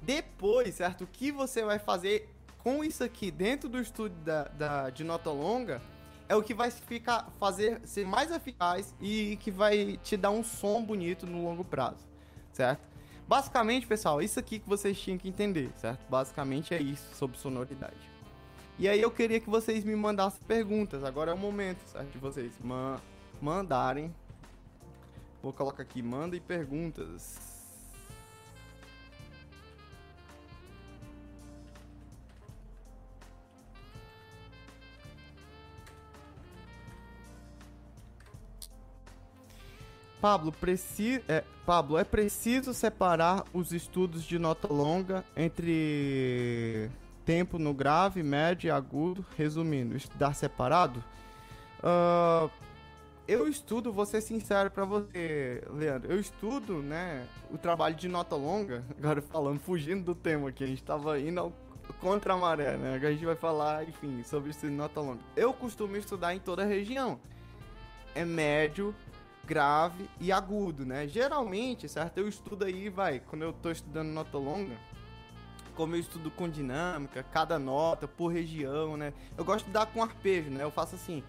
Depois, certo? O que você vai fazer com isso aqui dentro do estudo da, da, de nota longa é o que vai ficar, fazer ser mais eficaz e que vai te dar um som bonito no longo prazo, certo? Basicamente, pessoal, isso aqui que vocês tinham que entender, certo? Basicamente é isso sobre sonoridade. E aí eu queria que vocês me mandassem perguntas. Agora é o momento, certo? De vocês ma mandarem. Vou colocar aqui, mandem perguntas. Pablo, preci é, Pablo, é preciso separar os estudos de nota longa entre tempo no grave, médio e agudo. Resumindo, estudar separado? Uh, eu estudo, vou ser sincero para você, Leandro. Eu estudo, né, o trabalho de nota longa. Agora falando, fugindo do tema aqui, a gente tava indo ao contra a maré, né? A gente vai falar, enfim, sobre estudo de nota longa. Eu costumo estudar em toda a região. É médio, grave e agudo, né? Geralmente, certo? Eu estudo aí, vai, quando eu tô estudando nota longa, como eu estudo com dinâmica, cada nota por região, né? Eu gosto de dar com arpejo, né? Eu faço assim,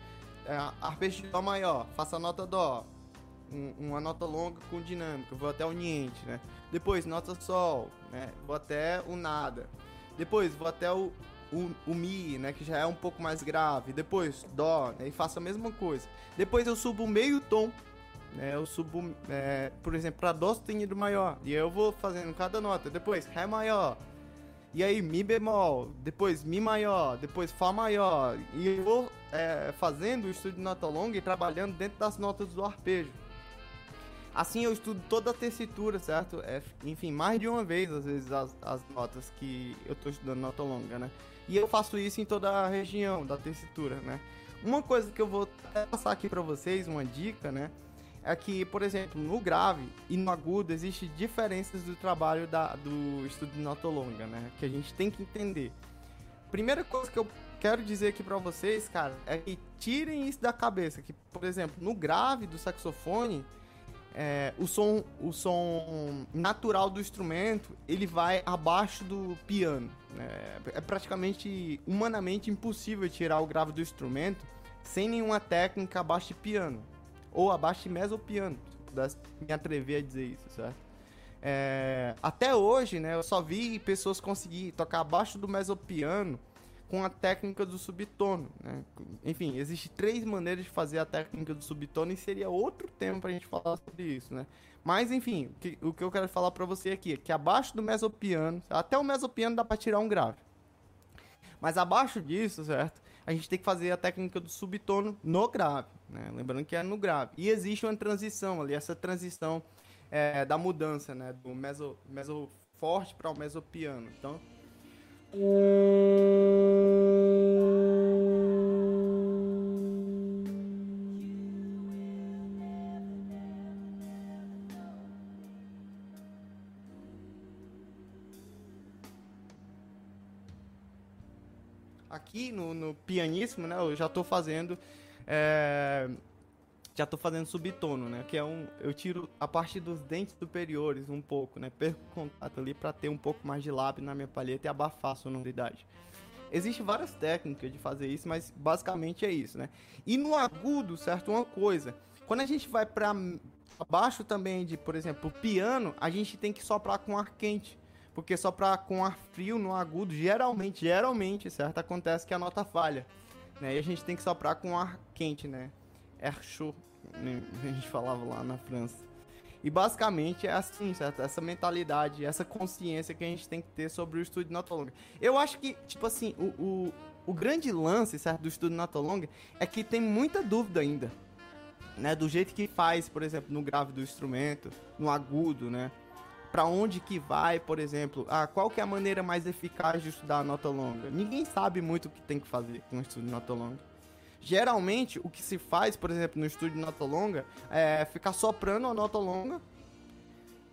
é, arpejo de dó maior, faço a nota dó, um, uma nota longa com dinâmica, vou até o niente, né? Depois nota sol, né? Vou até o nada. Depois vou até o, o, o Mi, né? Que já é um pouco mais grave. Depois Dó, né? E faço a mesma coisa. Depois eu subo meio tom né, eu subo, é, por exemplo, para Dó sustenido maior. E eu vou fazendo cada nota. Depois Ré maior. E aí Mi bemol. Depois Mi maior. Depois Fá maior. E eu vou é, fazendo o estudo de nota longa e trabalhando dentro das notas do arpejo. Assim eu estudo toda a tessitura, certo? É, enfim, mais de uma vez, às vezes, as, as notas que eu estou estudando nota longa, né? E eu faço isso em toda a região da tessitura, né? Uma coisa que eu vou passar aqui para vocês, uma dica, né? É que, por exemplo, no grave e no agudo existe diferenças do trabalho da, do estudo de nota longa, né? Que a gente tem que entender. Primeira coisa que eu quero dizer aqui para vocês, cara, é que tirem isso da cabeça, que, por exemplo, no grave do saxofone, é, o som o som natural do instrumento ele vai abaixo do piano né? é praticamente humanamente impossível tirar o grave do instrumento sem nenhuma técnica abaixo de piano ou abaixo de mesopiano, me atrever a dizer isso, certo? É, até hoje, né, eu só vi pessoas conseguir tocar abaixo do mesopiano com a técnica do subtono, né? Enfim, existem três maneiras de fazer a técnica do subtono e seria outro tema pra gente falar sobre isso, né? Mas, enfim, o que, o que eu quero falar para você aqui é que abaixo do mesopiano, até o mesopiano dá para tirar um grave. Mas abaixo disso, certo? A gente tem que fazer a técnica do subtono no grave. Né? Lembrando que é no grave. E existe uma transição ali, essa transição é, da mudança, né? Do meso, meso forte para o mesopiano. Então. Aqui no, no pianíssimo, né? Eu já estou fazendo é, já tô fazendo subtono, né? Que é um. Eu tiro a parte dos dentes superiores um pouco, né? Perco contato ali para ter um pouco mais de lábio na minha palheta e abafar a sonoridade. Existem várias técnicas de fazer isso, mas basicamente é isso, né? E no agudo, certo? Uma coisa. Quando a gente vai para baixo também de, por exemplo, piano, a gente tem que soprar com ar quente. Porque soprar com ar frio no agudo, geralmente, geralmente, certo? Acontece que a nota falha né? E a gente tem que soprar com ar quente, né? Air chaud, né? a gente falava lá na França. E basicamente é assim, certo? Essa mentalidade, essa consciência que a gente tem que ter sobre o estudo de nota longa. Eu acho que, tipo assim, o, o, o grande lance, certo, do estudo de nota longa é que tem muita dúvida ainda. Né, do jeito que faz, por exemplo, no grave do instrumento, no agudo, né? Para onde que vai, por exemplo, ah, qual que é a maneira mais eficaz de estudar a nota longa? Ninguém sabe muito o que tem que fazer com o estudo de nota longa. Geralmente, o que se faz, por exemplo, no estudo de nota longa, é ficar soprando a nota longa.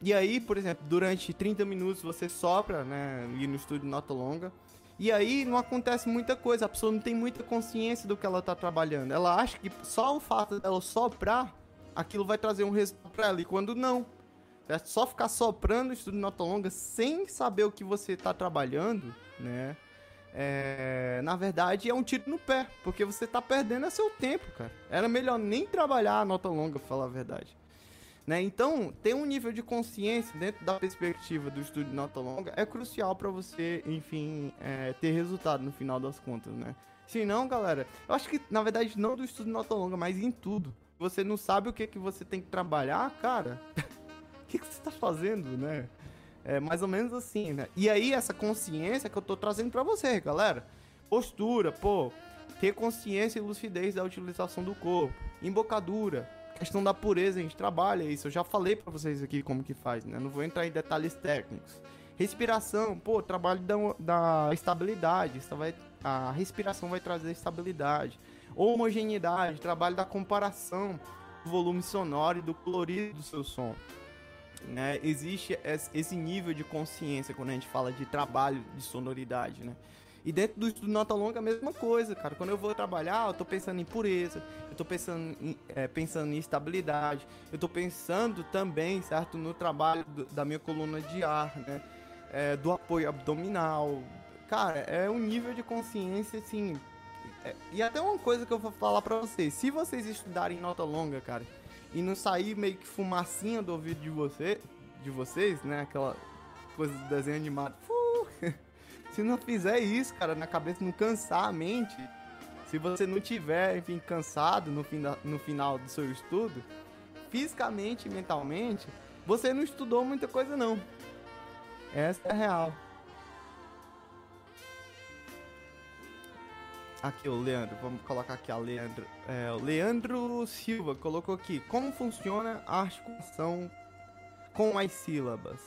E aí, por exemplo, durante 30 minutos você sopra, né, no estudo de nota longa. E aí não acontece muita coisa, a pessoa não tem muita consciência do que ela está trabalhando. Ela acha que só o fato dela soprar, aquilo vai trazer um resultado para ela, e quando não certo? Só ficar soprando estudo de nota longa sem saber o que você está trabalhando, né? É, na verdade é um tiro no pé, porque você está perdendo seu tempo, cara. Era melhor nem trabalhar a nota longa, pra falar a verdade. Né? Então, ter um nível de consciência dentro da perspectiva do estudo de nota longa é crucial para você, enfim, é, ter resultado no final das contas, né? Se não, galera, eu acho que, na verdade, não do estudo de nota longa, mas em tudo. Você não sabe o que, que você tem que trabalhar, cara. Que, que você está fazendo, né? É mais ou menos assim, né? E aí, essa consciência que eu tô trazendo para você, galera. Postura, pô, ter consciência e lucidez da utilização do corpo. Embocadura, questão da pureza, a gente trabalha isso. Eu já falei para vocês aqui como que faz, né? Não vou entrar em detalhes técnicos. Respiração, pô, trabalho da, da estabilidade. Isso vai, a respiração vai trazer estabilidade. Homogeneidade, trabalho da comparação do volume sonoro e do colorido do seu som. Né? Existe esse nível de consciência quando a gente fala de trabalho de sonoridade, né? E dentro do estudo nota longa, a mesma coisa, cara. Quando eu vou trabalhar, eu tô pensando em pureza, eu tô pensando em, é, pensando em estabilidade, eu tô pensando também, certo, no trabalho do, da minha coluna de ar, né? É, do apoio abdominal. Cara, é um nível de consciência, assim. É, e até uma coisa que eu vou falar pra vocês: se vocês estudarem nota longa, cara, e não sair meio que fumacinha do ouvido de, você, de vocês, né? Aquela coisa do desenho animado. Se não fizer isso, cara, na cabeça não cansar a mente, se você não tiver, enfim, cansado no, fim da, no final do seu estudo, fisicamente e mentalmente, você não estudou muita coisa não. Essa é a real. Aqui o Leandro, vamos colocar aqui a Leandro. É, Leandro Silva colocou aqui como funciona a articulação com as sílabas.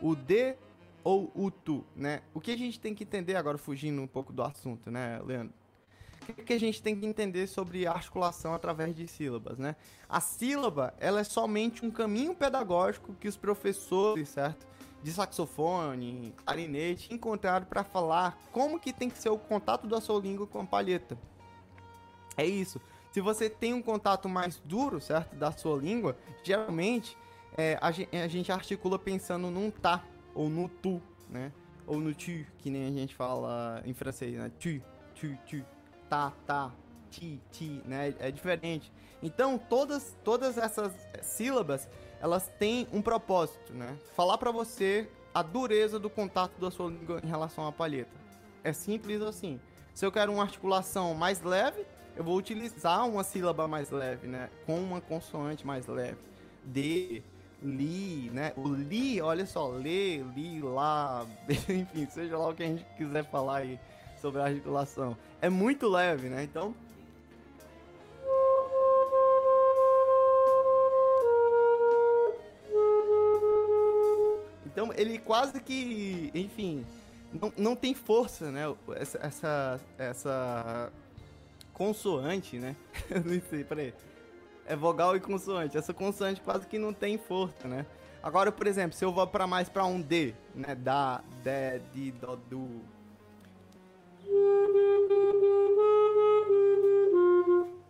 O D ou o tu, né? O que a gente tem que entender agora, fugindo um pouco do assunto, né, Leandro? O que a gente tem que entender sobre articulação através de sílabas, né? A sílaba, ela é somente um caminho pedagógico que os professores, certo? De saxofone, clarinete, encontraram para falar como que tem que ser o contato da sua língua com a palheta. É isso. Se você tem um contato mais duro, certo, da sua língua, geralmente é, a, gente, a gente articula pensando num tá, ou no tu, né? Ou no tu, que nem a gente fala em francês, né? Tu, tu, tu, tá, tá, ti, ti, né? É diferente. Então, todas, todas essas sílabas, elas têm um propósito, né? Falar para você a dureza do contato da sua língua em relação à palheta. É simples assim. Se eu quero uma articulação mais leve, eu vou utilizar uma sílaba mais leve, né? Com uma consoante mais leve. D, li, né? O li, olha só, lê, li, lá, enfim, seja lá o que a gente quiser falar aí sobre a articulação. É muito leve, né? Então. Ele quase que, enfim, não, não tem força, né? Essa, essa, essa consoante, né? não sei, peraí é vogal e consoante. Essa consoante quase que não tem força, né? Agora, por exemplo, se eu vou para mais para um D, né? Da, de, de, do, do.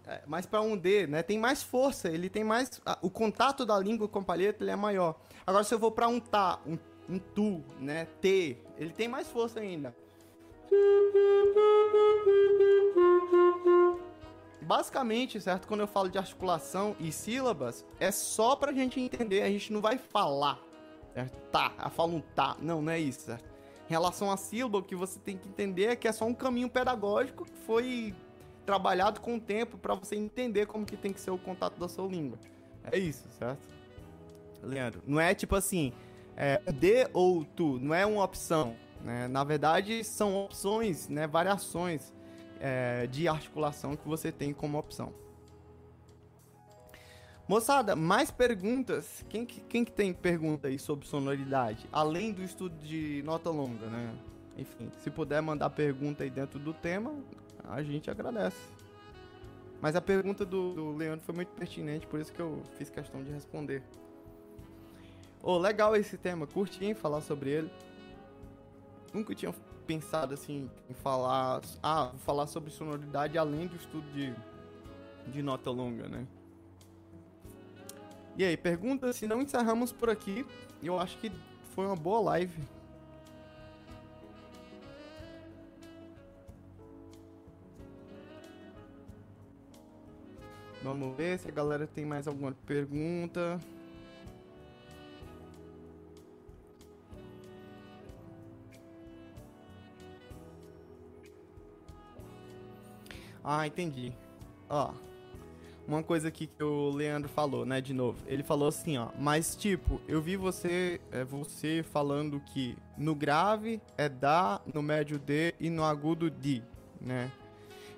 É, mais para um D, né? Tem mais força, ele tem mais. O contato da língua com a palheta ele é maior. Agora, se eu vou para um tá, um, um tu, né? T, ele tem mais força ainda basicamente, certo? Quando eu falo de articulação e sílabas, é só pra gente entender, a gente não vai falar, certo? Tá, eu falo um tá. Não, não é isso, certo? Em relação à sílaba, o que você tem que entender é que é só um caminho pedagógico que foi trabalhado com o tempo para você entender como que tem que ser o contato da sua língua. É isso, certo? Leandro, não é tipo assim, é, de ou tu, não é uma opção. Né? Na verdade, são opções, né? variações é, de articulação que você tem como opção. Moçada, mais perguntas? Quem que, quem que tem pergunta aí sobre sonoridade? Além do estudo de nota longa, né? Enfim, se puder mandar pergunta aí dentro do tema, a gente agradece. Mas a pergunta do, do Leandro foi muito pertinente, por isso que eu fiz questão de responder. Oh, legal esse tema, curti em falar sobre ele. Nunca tinha pensado assim em falar, ah, vou falar sobre sonoridade além do estudo de, de nota longa, né? E aí, pergunta se não encerramos por aqui. Eu acho que foi uma boa live. Vamos ver se a galera tem mais alguma pergunta. Ah, entendi. Ó, uma coisa aqui que o Leandro falou, né, de novo. Ele falou assim, ó, mas tipo, eu vi você, é, você falando que no grave é dá, no médio D e no agudo D, né?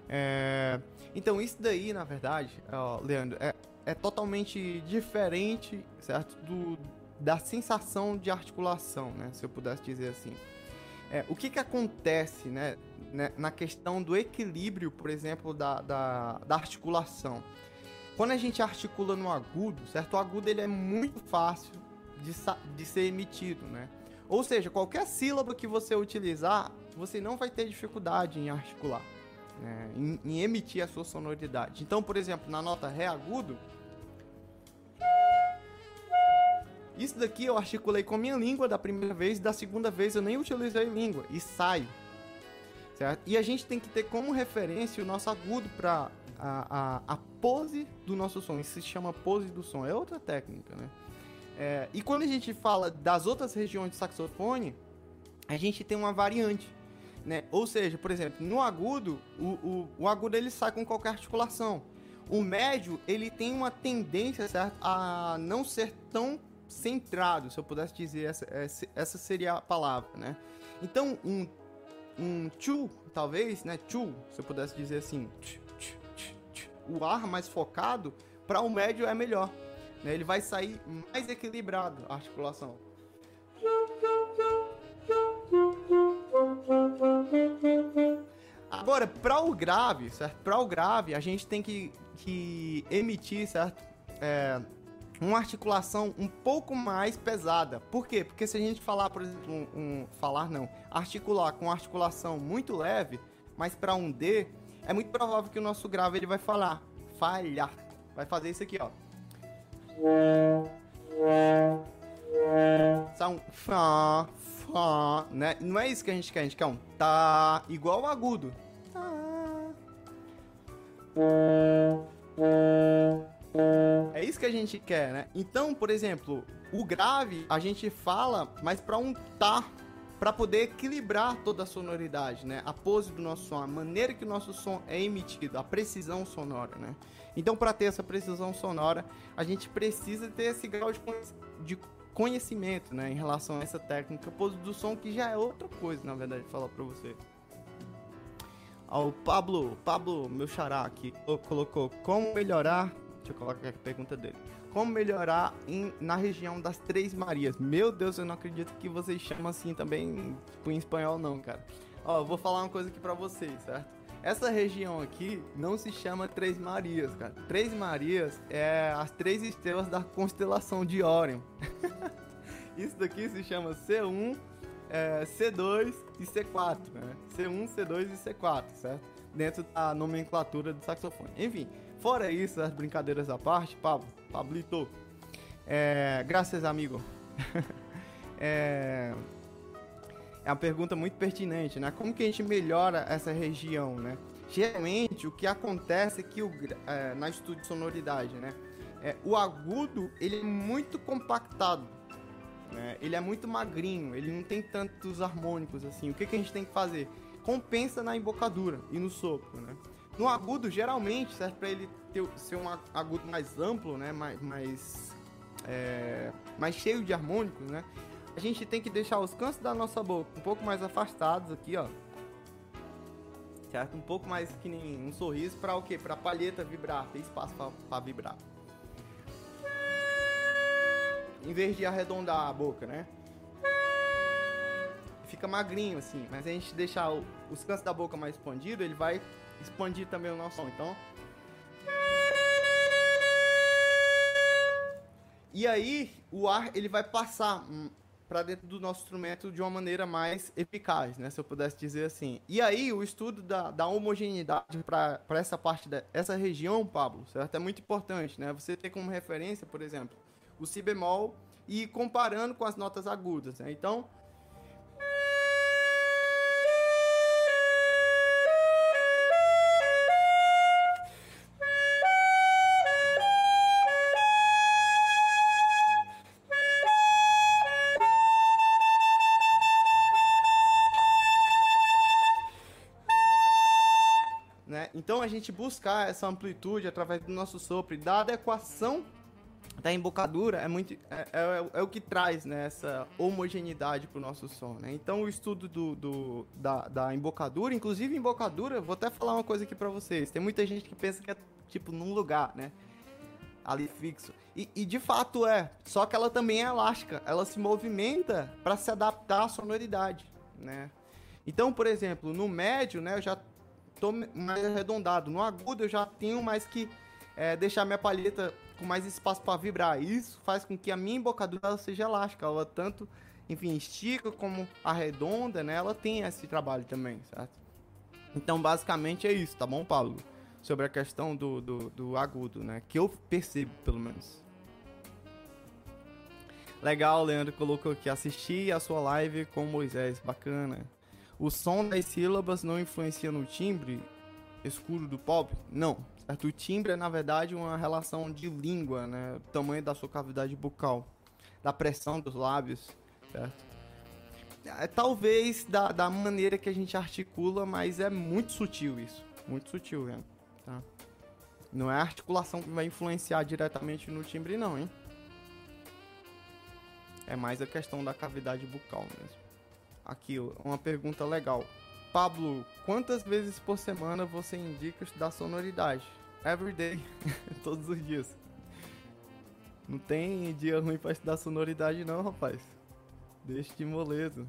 É, então isso daí, na verdade, ó, Leandro, é, é totalmente diferente, certo, do da sensação de articulação, né, se eu pudesse dizer assim. É, o que que acontece, né, né, na questão do equilíbrio, por exemplo, da, da, da articulação? Quando a gente articula no agudo, certo? O agudo ele é muito fácil de, de ser emitido, né? Ou seja, qualquer sílaba que você utilizar, você não vai ter dificuldade em articular, né? em, em emitir a sua sonoridade. Então, por exemplo, na nota Ré agudo, isso daqui eu articulei com a minha língua da primeira vez, da segunda vez eu nem utilizei língua e sai. Certo? E a gente tem que ter como referência o nosso agudo para a, a, a, pose do nosso som. Isso se chama pose do som. É outra técnica, né? É, e quando a gente fala das outras regiões do saxofone, a gente tem uma variante. Né? Ou seja, por exemplo, no agudo, o, o, o agudo ele sai com qualquer articulação. O médio, ele tem uma tendência, certo? A não ser tão centrado, se eu pudesse dizer, essa, essa seria a palavra, né? Então, um, um chu, talvez, né? Chu, se eu pudesse dizer assim, o ar mais focado, para o médio é melhor. Né? Ele vai sair mais equilibrado a articulação. Agora, para o grave, certo? Para o grave, a gente tem que, que emitir, certo? É, uma articulação um pouco mais pesada. Por quê? Porque se a gente falar, por exemplo, um, um falar não, articular com articulação muito leve, mas para um D, é muito provável que o nosso grave ele vai falar, falhar. Vai fazer isso aqui, ó. São fá, fá, né? Não é isso que a gente quer, a gente quer um tá igual o agudo. Tá. É isso que a gente quer, né? Então, por exemplo, o grave a gente fala, mas para um tá para poder equilibrar toda a sonoridade, né? A pose do nosso som, a maneira que o nosso som é emitido, a precisão sonora, né? Então, para ter essa precisão sonora, a gente precisa ter esse grau de conhecimento, né, em relação a essa técnica pose do som que já é outra coisa, na verdade, falar para você. Ao Pablo, Pablo, meu xará aqui, colocou como melhorar. Deixa eu colocar a pergunta dele como melhorar em, na região das Três Marias. Meu Deus, eu não acredito que vocês chamam assim também tipo, em espanhol não, cara. Ó, vou falar uma coisa aqui pra vocês, certo? Essa região aqui não se chama Três Marias, cara. Três Marias é as três estrelas da constelação de Órion. Isso daqui se chama C1, é, C2 e C4, né? C1, C2 e C4, certo? Dentro da nomenclatura do saxofone. Enfim, fora isso, as brincadeiras à parte, Pablo, Pablito. É, graças, amigo. é, é uma pergunta muito pertinente, né? Como que a gente melhora essa região, né? Geralmente, o que acontece é que o, é, na estudo de sonoridade, né? É, o agudo, ele é muito compactado. Né? Ele é muito magrinho, ele não tem tantos harmônicos assim. O que, que a gente tem que fazer? Compensa na embocadura e no sopro, né? No agudo, geralmente, serve para ele ter, ser um agudo mais amplo, né? Mais, mais, é, mais cheio de harmônicos, né? A gente tem que deixar os cantos da nossa boca um pouco mais afastados aqui, ó. Certo? Um pouco mais que nem um sorriso para o quê? Para a palheta vibrar, ter espaço para vibrar. Em vez de arredondar a boca, né? Fica magrinho assim, mas a gente deixar os cantos da boca mais expandido, ele vai expandir também o nosso som. Então. E aí, o ar ele vai passar hum, para dentro do nosso instrumento de uma maneira mais eficaz, né? Se eu pudesse dizer assim. E aí, o estudo da, da homogeneidade para essa parte, dessa região, Pablo, certo? É muito importante, né? Você ter como referência, por exemplo, o si bemol e comparando com as notas agudas, né? Então, Então a gente buscar essa amplitude através do nosso sopro da adequação da embocadura é muito é, é, é o que traz né, essa homogeneidade para o nosso som. Né? Então o estudo do, do da, da, embocadura, inclusive embocadura, vou até falar uma coisa aqui para vocês. Tem muita gente que pensa que é tipo num lugar, né? Ali fixo. E, e de fato é. Só que ela também é elástica. Ela se movimenta para se adaptar à sonoridade, né? Então, por exemplo, no médio, né, eu já tô mais arredondado. No agudo eu já tenho mais que é, deixar minha palheta com mais espaço para vibrar. Isso faz com que a minha embocadura seja elástica. Ela tanto, enfim, estica como arredonda, né? Ela tem esse trabalho também, certo? Então, basicamente é isso, tá bom, Paulo? Sobre a questão do, do, do agudo, né? Que eu percebo, pelo menos. Legal, Leandro colocou aqui. Assisti a sua live com Moisés. Bacana. O som das sílabas não influencia no timbre escuro do pop? Não. O timbre é, na verdade, uma relação de língua, né? Tamanho da sua cavidade bucal, da pressão dos lábios, certo? É, talvez da, da maneira que a gente articula, mas é muito sutil isso. Muito sutil, né? Tá? Não é a articulação que vai influenciar diretamente no timbre, não, hein? É mais a questão da cavidade bucal mesmo. Aqui, uma pergunta legal. Pablo, quantas vezes por semana você indica estudar sonoridade? Every day, todos os dias. Não tem dia ruim pra estudar sonoridade não, rapaz. Deixa de moleza.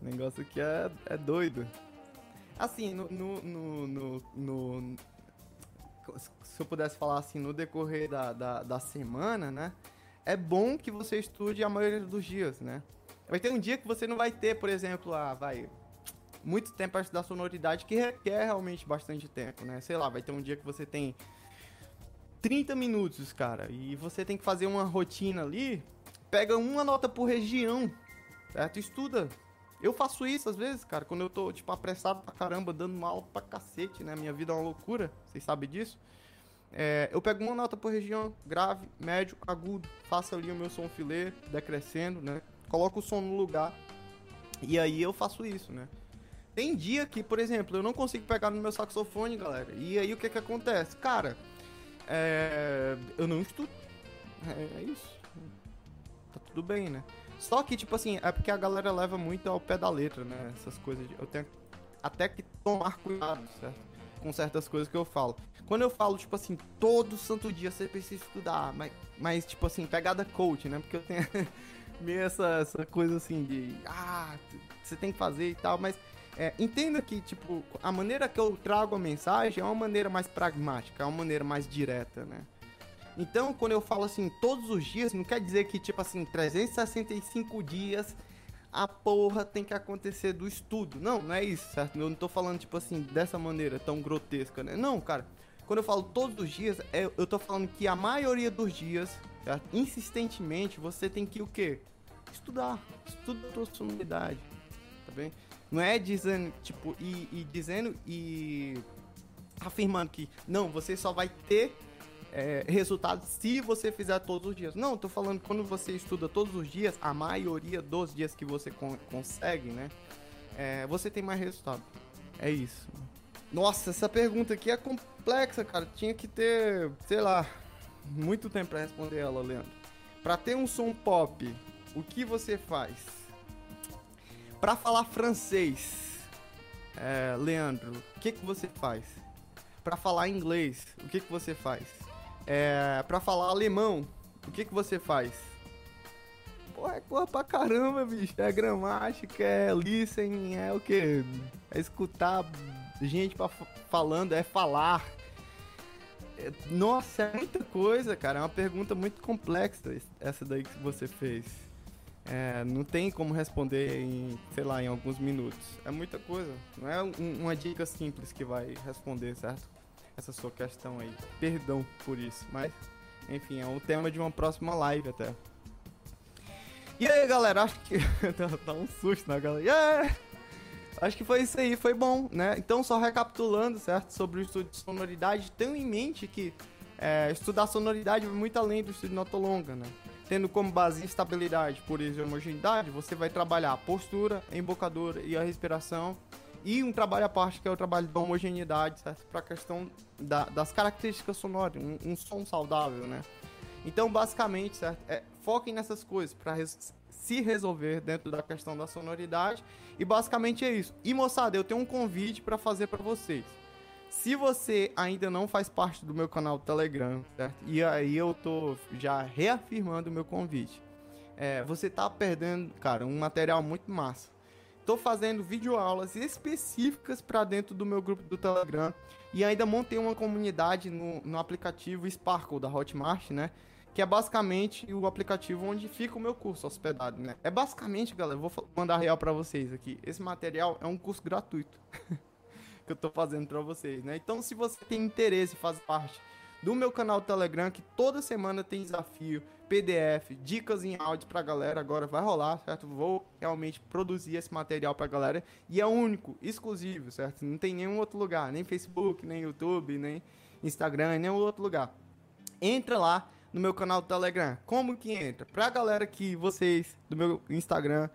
O negócio aqui é, é doido. Assim, no, no, no, no, Se eu pudesse falar assim, no decorrer da, da, da semana, né? É bom que você estude a maioria dos dias, né? Vai ter um dia que você não vai ter, por exemplo, ah, vai muito tempo para estudar sonoridade que requer realmente bastante tempo, né? Sei lá, vai ter um dia que você tem 30 minutos, cara, e você tem que fazer uma rotina ali, pega uma nota por região, certo? Estuda. Eu faço isso às vezes, cara, quando eu tô, tipo, apressado pra caramba, dando aula pra cacete, né? Minha vida é uma loucura, vocês sabem disso. É, eu pego uma nota por região, grave, médio, agudo, faço ali o meu som filé, decrescendo, né? Coloco o som no lugar. E aí eu faço isso, né? Tem dia que, por exemplo, eu não consigo pegar no meu saxofone, galera. E aí o que que acontece? Cara, é... eu não estudo. É, é isso. Tá tudo bem, né? Só que, tipo assim, é porque a galera leva muito ao pé da letra, né? Essas coisas. Eu tenho até que tomar cuidado, certo? Com certas coisas que eu falo. Quando eu falo, tipo assim, todo santo dia você precisa estudar, mas, mas tipo assim, pegada coach, né? Porque eu tenho. meio essa, essa coisa assim de ah, você tem que fazer e tal, mas é, entenda que, tipo, a maneira que eu trago a mensagem é uma maneira mais pragmática, é uma maneira mais direta, né? Então, quando eu falo assim, todos os dias, não quer dizer que, tipo assim, 365 dias a porra tem que acontecer do estudo. Não, não é isso, certo? Eu não tô falando, tipo assim, dessa maneira tão grotesca, né? Não, cara. Quando eu falo todos os dias, é, eu tô falando que a maioria dos dias certo? Insistentemente, você tem que o quê? Estudar. Estuda a tua sonoridade, tá bem? Não é dizendo, tipo, e, e dizendo e afirmando que, não, você só vai ter é, resultados se você fizer todos os dias. Não, tô falando quando você estuda todos os dias, a maioria dos dias que você con consegue, né? É, você tem mais resultado. É isso. Nossa, essa pergunta aqui é complexa, cara. Tinha que ter, sei lá, muito tempo para responder ela, Leandro. Para ter um som pop, o que você faz? Para falar francês, é, Leandro, o que, que você faz? Para falar inglês, o que, que você faz? É, para falar alemão, o que, que você faz? Pô, é coisa pra caramba, bicho. É gramática, é listening, é o que? É escutar gente pra, falando, é falar, nossa, é muita coisa, cara. É uma pergunta muito complexa essa daí que você fez. É, não tem como responder em, sei lá, em alguns minutos. É muita coisa. Não é um, uma dica simples que vai responder, certo? Essa sua questão aí. Perdão por isso, mas enfim, é um tema de uma próxima live até. E aí, galera, acho que. tá um susto na galera. Yeah! Acho que foi isso aí, foi bom, né? Então, só recapitulando, certo? Sobre o estudo de sonoridade, tenham em mente que é, estudar sonoridade vai muito além do estudo de nota longa, né? Tendo como base estabilidade, pureza e homogeneidade, você vai trabalhar a postura, a embocadura e a respiração. E um trabalho à parte que é o trabalho da homogeneidade, certo? Para a questão da, das características sonoras, um, um, som saudável, né? Então, basicamente, certo? É, foquem nessas coisas para se resolver dentro da questão da sonoridade. E basicamente é isso. E moçada, eu tenho um convite para fazer para vocês. Se você ainda não faz parte do meu canal Telegram, certo? E aí eu tô já reafirmando o meu convite. É, você tá perdendo, cara, um material muito massa. Tô fazendo videoaulas específicas para dentro do meu grupo do Telegram e ainda montei uma comunidade no, no aplicativo Sparkle da Hotmart, né? Que é basicamente o aplicativo onde fica o meu curso hospedado, né? É basicamente, galera, vou mandar real para vocês aqui. Esse material é um curso gratuito. que eu tô fazendo para vocês, né? Então, se você tem interesse fazer parte do meu canal Telegram, que toda semana tem desafio, PDF, dicas em áudio pra galera, agora vai rolar, certo? Vou realmente produzir esse material pra galera e é único, exclusivo, certo? Não tem nenhum outro lugar, nem Facebook, nem YouTube, nem Instagram, nem outro lugar. Entra lá no meu canal Telegram. Como que entra? Pra galera que vocês do meu Instagram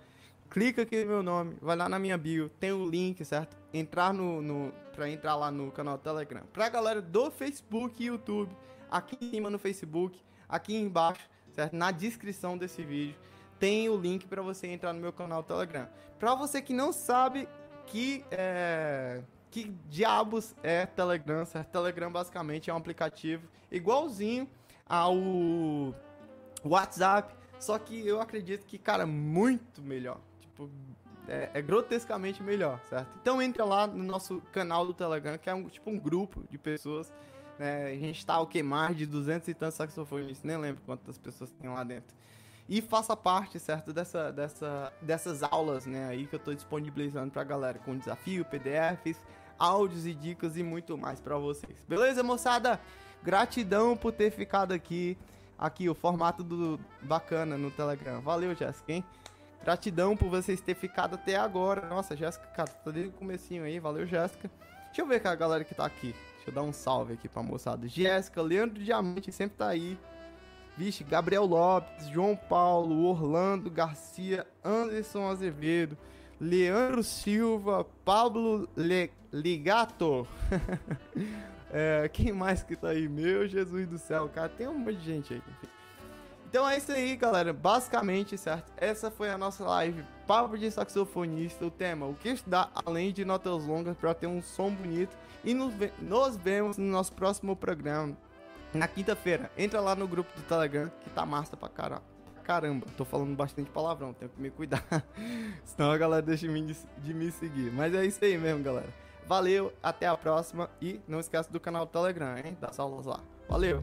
clica aqui no meu nome, vai lá na minha bio, tem o link, certo? Entrar no, no para entrar lá no canal Telegram. Pra galera do Facebook e YouTube, aqui em cima no Facebook, aqui embaixo, certo? Na descrição desse vídeo tem o link para você entrar no meu canal Telegram. Para você que não sabe que é, que diabos é Telegram, certo? Telegram basicamente é um aplicativo igualzinho ao WhatsApp, só que eu acredito que, cara, muito melhor tipo, é, é, grotescamente melhor, certo? Então entra lá no nosso canal do Telegram, que é um, tipo um grupo de pessoas. Né? A gente tá o que? Mais de 200 e tantos saxofonistas, nem lembro quantas pessoas tem lá dentro. E faça parte, certo, dessa, dessa, dessas aulas, né, aí que eu tô disponibilizando pra galera, com desafio, PDFs, áudios e dicas e muito mais para vocês. Beleza, moçada? Gratidão por ter ficado aqui. Aqui, o formato do bacana no Telegram. Valeu, Jéssica, hein? Gratidão por vocês terem ficado até agora. Nossa, Jéssica, cara, tá desde o comecinho aí. Valeu, Jéssica. Deixa eu ver com a galera que tá aqui. Deixa eu dar um salve aqui pra moçada. Jéssica, Leandro Diamante sempre tá aí. Vixe, Gabriel Lopes, João Paulo, Orlando Garcia, Anderson Azevedo, Leandro Silva, Pablo Le Ligato. é, quem mais que tá aí? Meu Jesus do céu, cara, tem um monte de gente aí. Enfim. Então é isso aí, galera. Basicamente, certo? Essa foi a nossa live Papo de Saxofonista. O tema: o que estudar além de notas longas para ter um som bonito. E nos, ve nos vemos no nosso próximo programa na quinta-feira. Entra lá no grupo do Telegram que tá massa pra caramba. Caramba, tô falando bastante palavrão, tenho que me cuidar. Senão a galera deixa de me seguir. Mas é isso aí mesmo, galera. Valeu, até a próxima e não esqueça do canal do Telegram, hein? Das aulas lá. Valeu!